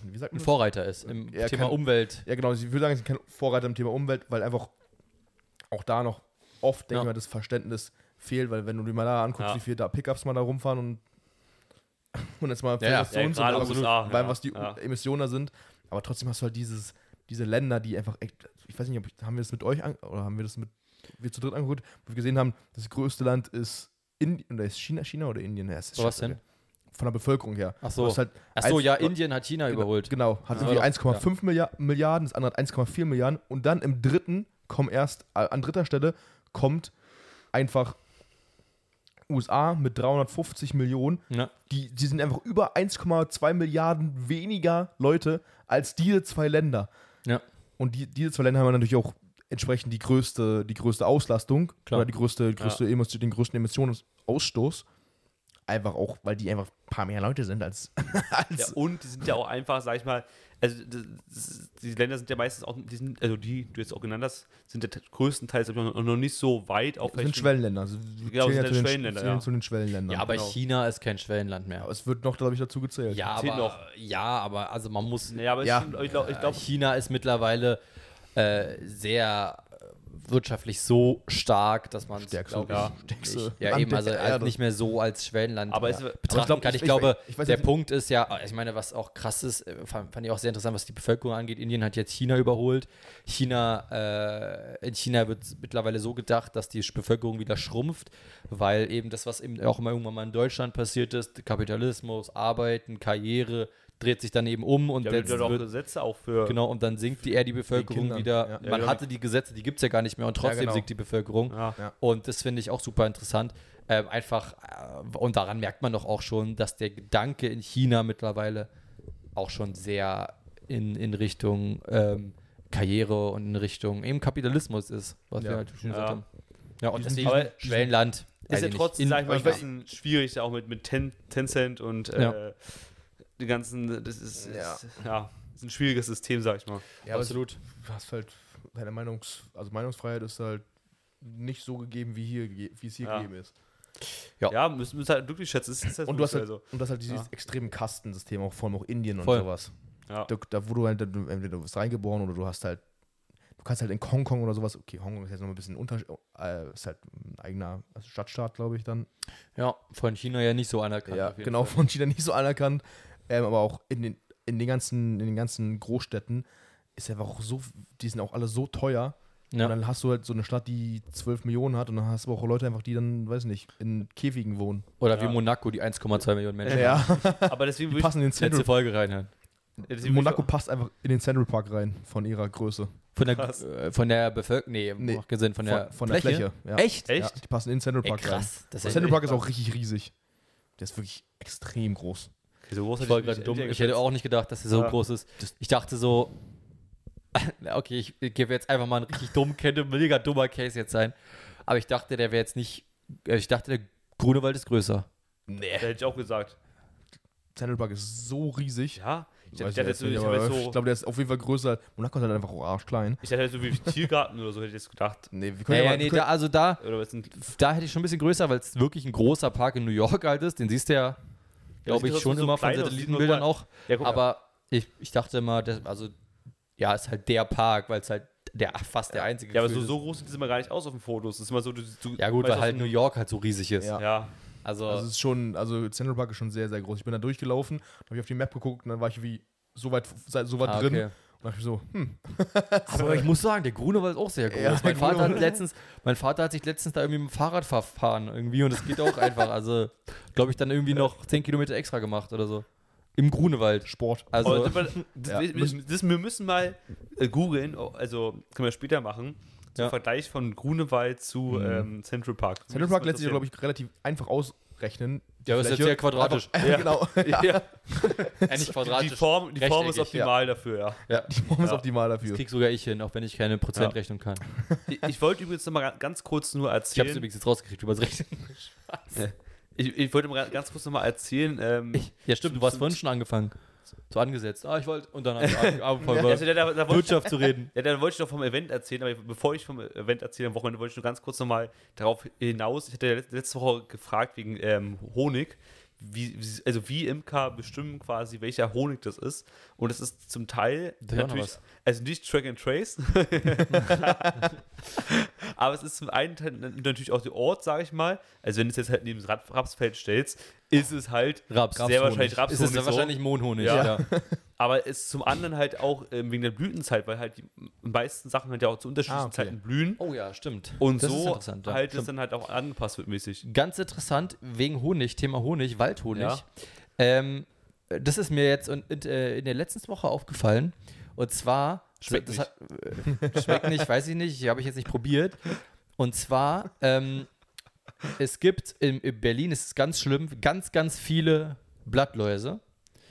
C: wie sagt
B: Ein
C: das?
B: Vorreiter ist im
C: Ja,
B: Thema
C: kann-
B: Umwelt.
C: Ja, genau. Ich würde sagen, sie sind kein Vorreiter im Thema Umwelt, weil einfach auch da noch oft, denke
B: Ja.
C: ich mal, das Verständnis fehlt, weil wenn du dir mal da anguckst,
A: Ja.
C: wie viele da Pickups mal da rumfahren und, [laughs] und jetzt mal
B: Ja, ja.
C: Emissionen
A: Ja,
C: sind,
A: gerade
C: aber
A: USA,
C: weil
A: ja.
C: was die
A: Ja.
C: Emissionen da sind, aber trotzdem hast du halt dieses, diese Länder, die einfach echt, ich weiß nicht, ob ich, haben wir das mit euch an, oder haben wir das mit, wir zu dritt angeguckt, wo wir gesehen haben, das größte Land ist Indien, oder ist China, China oder Indien? Ja, ist
B: Was denn?
C: Von der Bevölkerung her.
B: Ach so.
C: Halt
B: Ach so, ja, Indien hat China überholt.
C: Genau, hat
B: Ja.
C: irgendwie
B: Ja.
C: 1,5 Millia- Milliarden, das andere hat 1,4 Milliarden und dann im dritten kommen erst, äh, an dritter Stelle kommt einfach USA mit 350 Millionen.
B: Ja.
C: Die, die sind einfach über 1,2 Milliarden weniger Leute als diese zwei Länder.
B: Ja.
C: Und die, diese zwei Länder haben natürlich auch entsprechend die größte, die größte Auslastung
B: Klar.
C: oder die größte, größte Emission, den größten Emissionsausstoß. Einfach auch, weil die einfach ein paar mehr Leute sind als, [laughs] als
A: Ja, und die sind ja auch einfach, sag ich mal, also das, die Länder sind ja meistens auch, die sind, also die, die du jetzt auch genannt hast, sind ja größtenteils noch, noch nicht so weit auf
C: Das sind Schwellenländer. Also
A: Genau,
C: zählen
A: sind
C: ja zu den,
A: Schwellenländer,
C: zählen
A: ja.
C: zu den Schwellenländern.
B: Ja, aber
A: Genau.
B: China ist kein Schwellenland mehr.
C: Aber es wird noch, glaube ich, dazu gezählt.
B: Ja, aber,
A: noch.
B: ja, aber also man muss.
A: Ja, aber
C: Ja.
A: Ich, ich glaube, ich glaub,
B: China ist mittlerweile äh, sehr äh, wirtschaftlich so stark, dass man
C: Stärkste-
B: glaube
C: ja,
B: ich,
C: stärkste
B: ja eben, also als
C: Erde.
B: nicht mehr so als Schwellenland
A: Aber
B: äh,
A: es- aber ich
B: betrachten
C: glaub,
B: kann.
C: ich-
B: Ich, glaube,
C: ich weiß
B: der
C: nicht-
B: Punkt ist ja, ich meine, was auch krass ist, äh, fand, fand ich auch sehr interessant, was die Bevölkerung angeht. Indien hat jetzt China überholt. China, äh, in China wird mittlerweile so gedacht, dass die Bevölkerung wieder schrumpft, weil eben das, was eben auch immer irgendwann mal in Deutschland passiert ist, Kapitalismus, Arbeiten, Karriere, dreht sich dann eben um und
A: ja,
B: jetzt
A: wird ja Gesetze auch für.
B: Genau, und dann sinkt die eher die Bevölkerung
C: Kindern,
B: wieder.
C: ja.
A: Ja,
B: Man
A: genau.
B: hatte die Gesetze, die gibt es ja gar nicht mehr und trotzdem
C: genau.
B: sinkt die Bevölkerung.
A: Ja.
C: Ja.
B: Und das finde ich auch super interessant. Ähm, einfach, äh, und daran merkt man doch auch schon, dass der Gedanke in China mittlerweile auch schon sehr in, in Richtung ähm, Karriere und in Richtung eben Kapitalismus ist, was
C: Ja.
B: wir halt schon gesagt
A: Ja.
B: haben. Ja, und
C: Die
B: deswegen Schwellenland.
A: Ist ja trotzdem, sag ich mal, ein bisschen schwierig, auch mit, mit Ten, Tencent und äh,
B: Ja.
A: Die ganzen, das ist,
C: Ja.
A: ist ja, ist ein schwieriges System, sag ich mal.
C: Ja,
B: absolut.
C: Du hast halt deine Meinungs-, also Meinungsfreiheit ist halt nicht so gegeben, wie, hier, wie es hier
A: Ja.
C: gegeben ist.
B: Ja.
A: Ja, müssen wir halt wirklich schätzen. Das ist das
C: Und du hast halt,
A: also.
C: und das halt dieses
A: Ja.
C: extreme Kastensystem, auch vor allem auch Indien und
B: Voll.
C: sowas.
A: Ja.
C: Da, da wo du halt, du- entweder du bist reingeboren oder du hast halt, du kannst halt in Hongkong oder sowas, okay, Hongkong ist jetzt noch ein bisschen unter, äh, ist halt ein eigener also Stadtstaat, glaube ich, dann.
B: Ja, von China ja nicht so anerkannt.
C: ja, genau,
B: Fall.
C: von China nicht so anerkannt. Ähm, aber auch in den, in den ganzen, in den ganzen Großstädten ist einfach auch so, die sind auch alle so teuer.
B: Ja.
C: Und dann hast du halt so eine Stadt, die 12 Millionen hat und dann hast du auch Leute einfach, die dann, weiß nicht, in Käfigen wohnen.
B: Oder wie
A: Ja.
B: Monaco, die 1,2 Millionen Menschen.
C: Ja, [laughs]
A: Aber deswegen
C: die
A: würde
C: passen in den
B: Letzte
C: Central
B: Folge reinhören.
A: ich,
C: Monaco passt einfach in den Central Park rein, von ihrer Größe.
B: Von der,
A: Krass.
B: äh, von der Bevölkerung, nee,
C: Nee,
B: nee gesehen, von der,
C: von, von der Fläche. ja.
B: Echt?
A: ich,
C: Ja,
A: echt?
C: die passen in den Central
B: Ey,
C: Park rein.
B: krass. Das
C: Der
B: ist
C: Central Park ist auch richtig riesig. Der ist wirklich extrem groß.
A: So groß hätte ich
B: gerade
A: mich
B: dumm. Ich hätte auch nicht gedacht, dass er so
A: Ja.
B: groß ist. Ich dachte so, [laughs] okay, ich gebe jetzt einfach mal einen richtig dummen, könnte ein mega dummer Case jetzt sein. Aber ich dachte, der wäre jetzt nicht, äh, ich dachte, der Grunewald ist größer.
C: Nee.
A: Da hätte ich auch gesagt.
C: Central Park ist so riesig.
A: Ja, ich, ich,
C: jetzt
A: so, ich, so,
C: glaube, der ist auf jeden Fall größer. Monaco ist halt einfach auch arschklein.
A: ich jetzt so wie [laughs] Tiergarten oder so, hätte ich jetzt gedacht.
C: Nee, wir können
B: Ja,
C: ja,
B: ja,
C: mal,
B: nee,
C: wir
B: da, also da,
A: Oder was sind,
B: da hätte ich schon ein bisschen größer, weil es wirklich ein großer Park in New York halt ist. Den siehst du ja, glaube ich, schon
A: so
B: immer von Satellitenbildern auch.
A: ja, guck.
B: Aber ich, ich dachte immer, das, also, ja, ist halt der Park, weil es halt der, fast der einzige
A: Ja, aber so, so groß sieht es immer gar nicht aus auf den Fotos. Das ist immer so, du, du
B: ist. Ja, gut, weil halt New York halt so riesig ist.
C: Ja.
A: Ja,
B: Also,
C: also es ist schon, also Central Park ist schon sehr, sehr groß. Ich bin da durchgelaufen, habe ich auf die Map geguckt und dann war ich wie so weit, so weit
B: ah,
C: drin.
B: okay.
C: Dachte ich so, hm, [laughs]
B: Aber ich muss sagen, der Grunewald ist auch sehr groß.
C: Ja,
B: mein, Vater hat letztens, mein Vater hat sich letztens da irgendwie mit dem Fahrrad verfahren irgendwie und das geht auch einfach. Also, glaube ich, dann irgendwie noch 10 Kilometer extra gemacht oder so. Im Grunewald.
C: Sport.
B: Also,
A: das,
C: Ja,
A: wir,
C: müssen-
A: das, wir müssen mal äh, googeln, oh, also können wir später machen, zum
B: Ja.
A: Vergleich von Grunewald zu ähm, Central Park.
C: Central Park lässt sich, glaube ich, relativ einfach ausrechnen. Die
B: Ja, aber ist jetzt
C: Fläche.
B: sehr quadratisch.
C: Einfach, [laughs]
A: Ja.
C: genau.
A: ich. [laughs] Ja,
B: ja,
A: die, die
B: quadratisch.
A: Form, die Form ist optimal dafür, ja.
B: Ja.
C: Die Form ist
A: Ja.
C: optimal
B: Das
C: dafür.
B: krieg sogar ich hin, auch wenn ich keine Prozentrechnung kann.
A: Ich, ich wollte übrigens noch mal ga- ganz kurz nur
B: Ich habe es
A: erzählen.
B: übrigens jetzt rausgekriegt, übers Rechnen.
A: Ich, ich wollte mal ganz kurz noch mal erzählen. Ähm,
B: Ja, stimmt, du warst vorhin schon angefangen. So angesetzt. Ah, ich wollte. Und dann habe ich angefangen, über
A: also, da, da, wollte ich,
B: Wirtschaft zu reden.
A: ja, da wollte ich noch vom Event erzählen, aber bevor ich vom Event erzähle am Wochenende, wollte ich nur ganz kurz noch mal darauf hinaus. Ich hatte ja letzte- Woche gefragt wegen ähm, Honig. Wie, wie, also wie Imker bestimmen quasi, welcher Honig das ist. Und es ist zum Teil
B: Da ist
A: natürlich, also nicht Track and Trace, [laughs] aber es ist zum einen Teil natürlich auch der Ort, sage ich mal. Also wenn du es jetzt halt neben das Rap- Rapsfeld stellst, ist es halt
B: Raps.
A: sehr wahrscheinlich
B: Ist
A: Rapshonig.
B: es ja
A: so.
B: wahrscheinlich Mohnhonig.
A: Ja.
B: Ja. [laughs]
A: Aber es ist zum anderen halt auch ähm, wegen der Blütenzeit, weil halt die meisten Sachen halt ja auch zu unterschiedlichen
C: Ah, okay.
A: Zeiten blühen.
B: Oh ja, stimmt.
A: Und
B: Das ist
A: so
B: ja.
A: halt es dann halt auch angepasst wird mäßig.
B: Ganz interessant, wegen Honig, Thema Honig, Waldhonig.
A: Ja.
B: Ähm, das ist mir jetzt in, in, äh, in der letzten Woche aufgefallen. Und zwar.
A: Schmeckt
B: das Hat, äh, schmeckt nicht, weiß ich nicht, habe ich jetzt nicht probiert. Und zwar, ähm, es gibt in, in Berlin, es ist ganz schlimm, ganz, ganz viele Blattläuse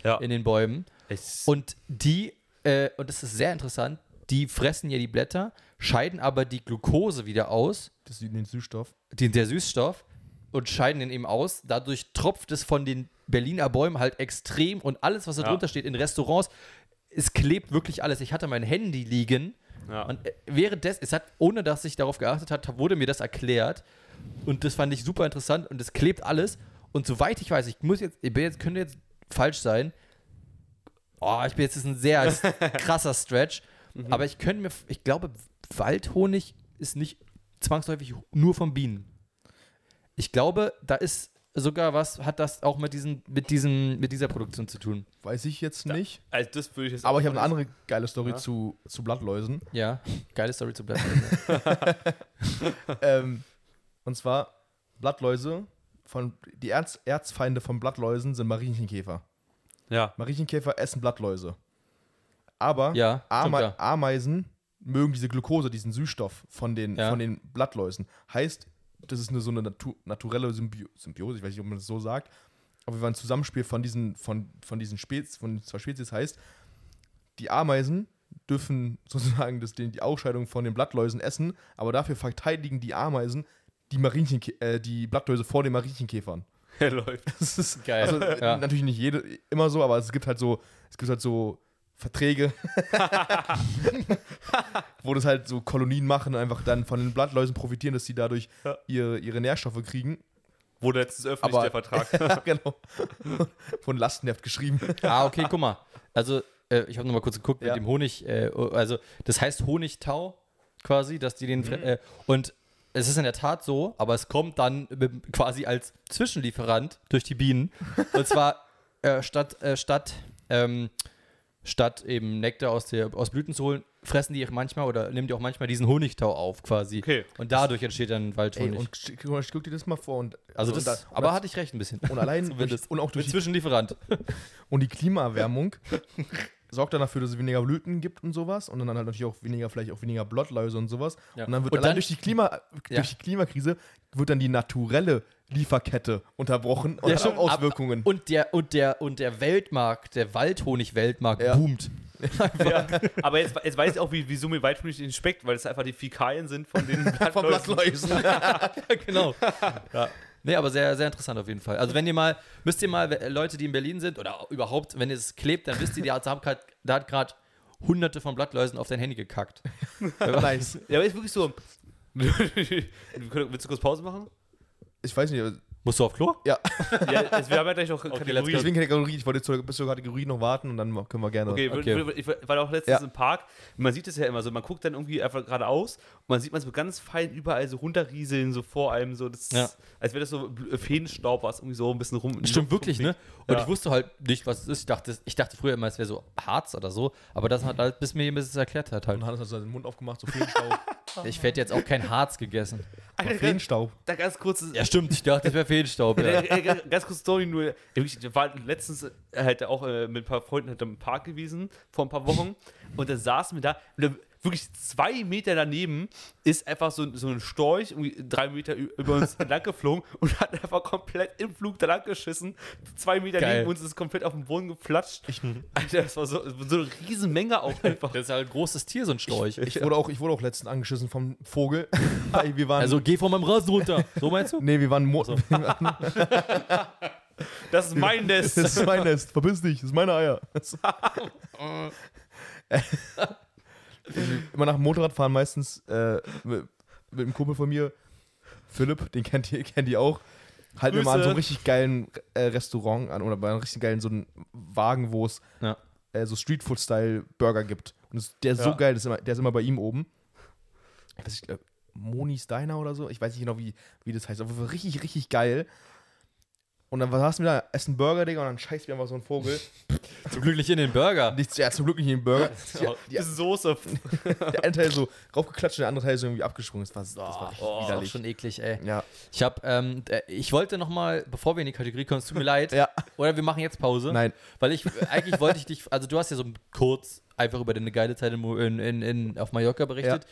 A: Ja.
B: in den Bäumen.
A: Es,
B: Und die, äh, und das ist sehr interessant, die fressen ja die Blätter, scheiden aber die Glucose wieder aus,
C: Das ist den Süßstoff.
B: den, der Süßstoff, und scheiden den eben aus. Dadurch tropft es von den Berliner Bäumen halt extrem und alles, was da
A: Ja.
B: drunter steht, in Restaurants, es klebt wirklich alles. Ich hatte mein Handy liegen
A: ja.
B: und äh, währenddessen, es hat, ohne dass ich darauf geachtet habe, wurde mir das erklärt und das fand ich super interessant und es klebt alles und soweit ich weiß, ich muss jetzt, ich bin jetzt, könnte jetzt falsch sein, oh, ich bin jetzt ist ein sehr [laughs] krasser Stretch, aber ich könnte mir, ich glaube, Waldhonig ist nicht zwangsläufig nur von Bienen. Ich glaube, da ist sogar was, hat das auch mit, diesen, mit, diesen, mit dieser Produktion zu tun.
C: Weiß ich jetzt nicht.
A: also das würde ich jetzt
C: Aber ich habe eine andere geile Story
A: Ja.
C: zu, zu Blattläusen.
B: Ja, geile Story zu bleiben. [laughs]
C: ähm, und zwar Blattläuse. Von, die Erz, Erzfeinde von Blattläusen sind Mariechenkäfer.
A: Ja.
C: Mariechenkäfer essen Blattläuse. Aber
B: Ja,
C: Ame. Ameisen mögen diese Glucose, diesen Süßstoff von den,
B: Ja.
C: von den Blattläusen. Heißt, das ist eine, so eine Natu naturelle Symbio Symbiose, ich weiß nicht, ob man das so sagt, aber wir waren ein Zusammenspiel von diesen, von, von diesen Spezies, von zwei Spezies heißt, die Ameisen dürfen [laughs] sozusagen das, die Ausscheidung von den Blattläusen essen, aber dafür verteidigen die Ameisen die, äh, die Blattläuse vor den Mariechenkäfern.
A: Er läuft.
C: Das ist
B: Geil.
C: Also,
B: Ja.
C: natürlich nicht jede, immer so, aber es gibt halt so, es gibt halt so Verträge, [laughs] wo das halt so Kolonien machen, einfach dann von den Blattläusen profitieren, dass sie dadurch
A: Ja.
C: ihre, ihre Nährstoffe kriegen.
A: Wurde jetzt öffentlich
C: Aber-
A: der Vertrag. [laughs]
C: genau. Von Lastenheft geschrieben.
B: Ah, okay, guck mal. Also, äh, ich habe nochmal kurz geguckt
C: Ja.
B: mit dem Honig. Äh, also, das heißt Honigtau quasi, dass die den. fre- Äh, und es ist in der Tat so, aber es kommt dann quasi als Zwischenlieferant durch die Bienen. Und zwar äh, statt, äh, statt, ähm, statt eben Nektar aus, der, aus Blüten zu holen, fressen die auch manchmal oder nehmen die auch manchmal diesen Honigtau auf quasi.
A: Okay.
B: Und dadurch entsteht dann
C: Ey,
B: Waldhonig.
C: und sch- guck guck dir das mal vor. Und,
B: also,
C: und
B: das,
C: da-
B: aber
C: und,
B: hatte ich recht ein bisschen.
C: und allein [laughs] durch, und auch durch die,
B: Zwischenlieferant. [laughs]
C: und die Klimaerwärmung [laughs] sorgt dann dafür, dass es weniger Blüten gibt und sowas und dann halt natürlich auch weniger, vielleicht auch weniger Blattläuse und sowas.
B: Ja.
C: Und dann wird
B: Und
C: allein
B: dann-
C: durch die Klima,
B: Ja.
C: durch die Klimakrise wird dann die naturelle Lieferkette unterbrochen und
B: Ja,
C: hat auch Auswirkungen.
B: Und der, und der, und der Weltmarkt, der Waldhonig-Weltmarkt
C: Ja.
B: boomt. [laughs]
A: ja. Aber jetzt, jetzt weiß ich auch, wie, wieso mir Waldhonig nicht schmeckt, weil es einfach die Fäkalien sind von den [laughs]
C: Von
A: Blattläusen.
C: Blattläusen.
B: genau. ja. Nee, aber sehr, sehr interessant auf jeden Fall. Also wenn ihr mal, müsst ihr mal, äh, Leute, die in Berlin sind oder überhaupt, wenn es klebt, dann wisst ihr, die hat, haben grad, da hat gerade hunderte von Blattläusen auf dein Handy gekackt. [laughs]
C: nice.
A: Ja, aber ist wirklich so. Willst du kurz Pause machen?
C: Ich weiß nicht,
B: Musst du auf Klo?
C: Ja,
A: Ja, also wir haben ja gleich noch [laughs] Kategorien.
C: deswegen Kategorie. Ich wollte zur- bis zur Kategorie noch warten und dann können wir gerne.
A: Okay,
B: Okay.
A: ich war auch letztens
C: Ja.
A: im Park. Man sieht es ja immer so. Man guckt dann irgendwie einfach geradeaus und man sieht man so ganz fein überall so runterrieseln, so vor einem, so das,
B: Ja.
A: als wäre das so Bl- Feenstaub, was irgendwie so ein bisschen rum.
B: Stimmt wirklich, ne? Und
A: Ja.
B: ich wusste halt nicht, was es ist. Ich dachte, ich dachte früher immer, es wäre so Harz oder so, aber das hat [laughs] halt, bis mir jemand es erklärt hat, halt.
C: Und Hannes hat seinen Mund aufgemacht, so Feenstaub. [laughs]
B: Ich werde jetzt auch kein Harz gegessen. [laughs]
A: Alter,
C: Feenstaub.
A: da ganz kurz.
B: Ja, stimmt, ich dachte, das wäre Feenstaub. Ja. [laughs]
A: Ganz- ganz kurz Story nur. Ich war letztens äh, halt auch äh, mit ein paar Freunden halt im Park gewesen, vor ein paar Wochen. Und da saßen wir da. Und da wirklich zwei Meter daneben ist einfach so, so ein Storch, irgendwie drei Meter über uns [laughs] entlang geflogen und hat einfach komplett im Flug da lang geschissen. Zwei Meter
B: Geil.
A: neben uns ist komplett auf den Boden geflatscht. Alter, das war so, so eine Riesenmenge auch [laughs] einfach.
B: Das ist halt ein großes Tier, so ein Storch.
C: Ich wurde, auch, ich wurde auch letztens angeschissen vom Vogel. [laughs] Wir waren,
B: also geh von meinem Rasen runter. So meinst du?
C: nee, wir waren. Mo
A: Das ist mein Nest.
C: das ist mein Nest. Verpiss dich, das ist meine Eier. Immer nach dem Motorradfahren meistens äh, mit, mit einem Kumpel von mir, Philipp, den kennt ihr, kennt ihr auch. Halten wir mal an so einem richtig geilen äh, Restaurant an oder bei einem richtig geilen so einen Wagen, wo es
B: Ja.
C: äh, so Streetfood-Style Burger gibt. Und das, der ist
A: Ja.
C: so geil, das ist immer, der ist immer bei ihm oben. Ich weiß nicht, äh, Monis Diner oder so. Ich weiß nicht genau, wie, wie das heißt. Aber richtig, richtig geil. Und dann saßen wir da, essen Burger, Digga, und dann scheißt mir einfach so ein Vogel. [laughs]
B: Zum Glück nicht in den Burger.
C: Nicht, ja, zum Glück nicht in den Burger.
A: Ja, [laughs]
C: Die,
A: bisschen Soße. [laughs]
C: der eine Teil so raufgeklatscht und der andere Teil so irgendwie abgesprungen. Das war, das war richtig
B: Oh,
C: widerlich.
B: schon eklig, ey.
C: Ja.
B: Ich hab, ähm, äh, ich wollte noch mal, bevor wir in die Kategorie kommen, es tut mir leid.
C: Ja.
B: Oder wir machen jetzt Pause.
C: Nein.
B: Weil ich, eigentlich wollte ich dich, also du hast ja so kurz einfach über deine geile Zeit in, in, in, auf Mallorca berichtet.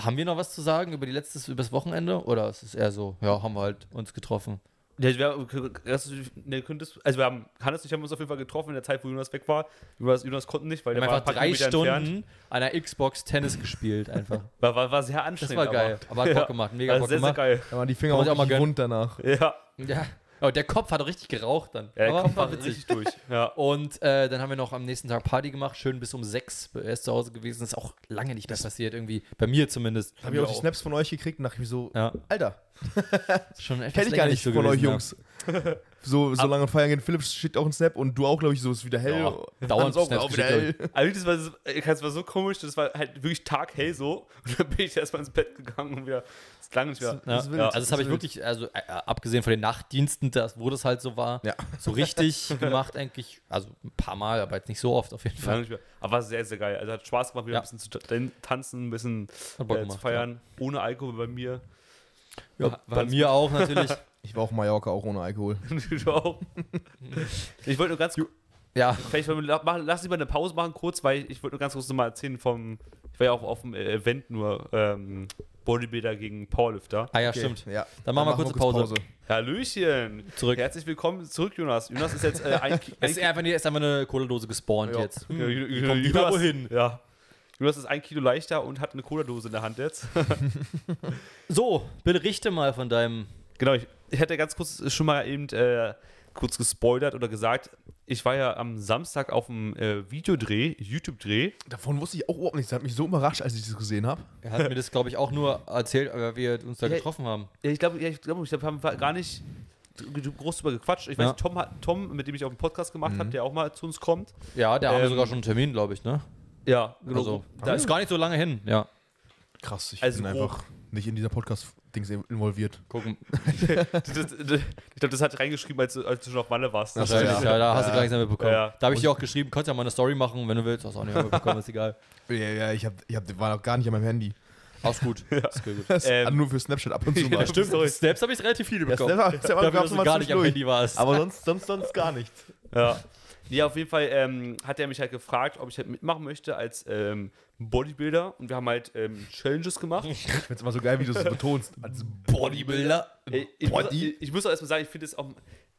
B: Haben wir noch was zu sagen über die letztes, über das Wochenende? Oder ist es eher so, ja, haben wir halt uns getroffen?
A: Ja, wir, das, ne, könntest, also wir haben, Hannes und ich haben uns auf jeden Fall getroffen in der Zeit, wo Jonas weg war. Jonas, Jonas konnten nicht, weil
B: Wir
A: der
B: haben
A: war
B: einfach
A: ein paar
B: drei
A: Kilometer
B: Stunden
A: entfernt.
B: an einer Xbox Tennis gespielt, einfach. [laughs]
A: War, war, war sehr
B: Das
A: anstrengend.
B: war geil. Aber hat Bock [laughs] gemacht, mega
A: also
B: Bock
A: sehr, sehr
B: gemacht.
A: geil.
C: Da waren die Finger auch,
B: auch mal
C: wund danach.
A: Ja,
B: Ja. Aber der Kopf hat doch richtig geraucht dann.
A: ja der
B: Aber
A: Kopf war
B: witzig.
A: richtig durch. [laughs] Ja.
B: Und äh, dann haben wir noch am nächsten Tag Party gemacht, schön bis um sechs. Er ist zu Hause gewesen. Das ist auch lange nicht mehr passiert, irgendwie. Bei mir zumindest.
C: Hab ich auch die Snaps von euch gekriegt und dachte mir so,
B: Ja,
C: Alter, [laughs]
B: schon etwas
C: kenn ich gar nicht
B: so
C: von euch
B: gewesen,
C: Jungs. [laughs] so, so lange feiern gehen. Philipp schickt auch einen Snap und du auch, glaube ich, so ist wieder hell.
B: Ja, dauernd
C: auch, auch wieder hell.
A: Also das war, so- das war so komisch, das war halt wirklich taghell so. Und dann bin ich erstmal ins Bett gegangen und wieder, das lange nicht mehr.
B: Ja,
C: Das wild,
B: ja,
C: das
B: also das
C: ist
B: habe ich wirklich, also äh, abgesehen von den Nachtdiensten, das, wo das halt so war,
C: Ja.
B: so richtig [laughs] gemacht eigentlich. Also ein paar Mal, aber jetzt nicht so oft auf jeden Fall.
A: nicht mehr. Aber war sehr, sehr geil. Also hat Spaß gemacht, wieder
B: Ja.
A: ein bisschen zu tan- tanzen, ein bisschen äh, zu
B: gemacht,
A: feiern. Ohne Alkohol bei mir.
B: Ja,
A: War-
B: bei mir auch natürlich. [laughs]
C: Ich war auch in Mallorca, auch ohne Alkohol. [laughs]
A: du auch. Ich wollte nur ganz
B: Ja,
A: Vielleicht wollen wir machen, lass lieber eine Pause machen kurz, weil ich wollte nur ganz kurz nochmal erzählen vom, ich war ja auch auf dem Event nur ähm, Bodybuilder gegen Powerlifter.
B: ah ja,
C: Okay,
B: stimmt.
C: Ja.
B: Dann machen wir kurz Pause.
A: Hallöchen!
B: Zurück.
A: Herzlich willkommen zurück, Jonas. Jonas ist jetzt äh, ein, [laughs]
B: Es ist einfach, ist einfach eine Cola-Dose gespawnt
C: Ja.
B: jetzt. Hm, kommt
A: Jonas-
B: wohin?
A: Ja. Jonas ist ein Kilo leichter und hat eine Cola-Dose in der Hand jetzt. [laughs]
B: So, berichte mal von deinem.
A: genau, ich, ich hatte ganz kurz schon mal eben äh, kurz gespoilert oder gesagt, ich war ja am Samstag auf dem äh, Videodreh, YouTube-Dreh.
C: Davon wusste ich auch überhaupt nichts. Das hat mich so überrascht, als ich das gesehen habe.
B: Er hat mir das, glaube ich, auch nur erzählt, weil wir uns da
A: Ja,
B: getroffen haben.
A: Ja, ich glaube, ja, ich glaube, ich glaub, wir haben gar nicht groß drüber gequatscht. Ich weiß
B: Ja.
A: Tom, hat, Tom, mit dem ich auch einen Podcast gemacht habe, der auch mal zu uns kommt.
B: Ja, da haben wir
A: Ähm,
B: sogar schon einen Termin, glaube ich, ne?
A: Ja, genau.
B: Also,
A: da
B: ist gar nicht so lange hin. Ja.
C: Krass, ich
A: Also
C: bin
A: grob.
C: einfach nicht in dieser Podcast-Dings involviert.
B: Gucken. [laughs]
A: ich glaube, das hat reingeschrieben, als, du- als du schon auf Malle warst.
C: Ach
B: Wahrscheinlich, ja. da hast du
C: Ja.
B: gar nichts mehr mitbekommen.
A: Ja, ja.
B: Da habe ich dir auch geschrieben, kannst ja mal eine Story machen, wenn du willst. Hast auch nicht mehr mitbekommen, ist egal. [laughs]
C: Ja, ja, ich, hab, ich hab, war noch gar nicht an meinem Handy.
B: Alles gut. [laughs] Ist gut.
C: Das
A: Ähm,
C: nur für Snapchat ab und zu
A: Ja,
C: mal.
A: stimmt. Sorry.
B: Snaps habe ich relativ viele
C: Ja,
B: bekommen.
C: Snap, Snap noch
B: du
C: mal
B: gar nicht am
C: zwischendurch.
B: Handy warst.
C: Aber sonst, sonst, sonst gar nichts.
A: Ja. Ja, auf jeden Fall ähm, hat er mich halt gefragt, ob ich halt mitmachen möchte als ähm, Bodybuilder. Und wir haben halt ähm, Challenges gemacht.
C: Ich find's immer so geil, wie du es betonst. Als
B: Bodybuilder.
A: Ey, ich, muss,
C: Body?
A: ich, ich muss auch erstmal sagen, ich finde es auch,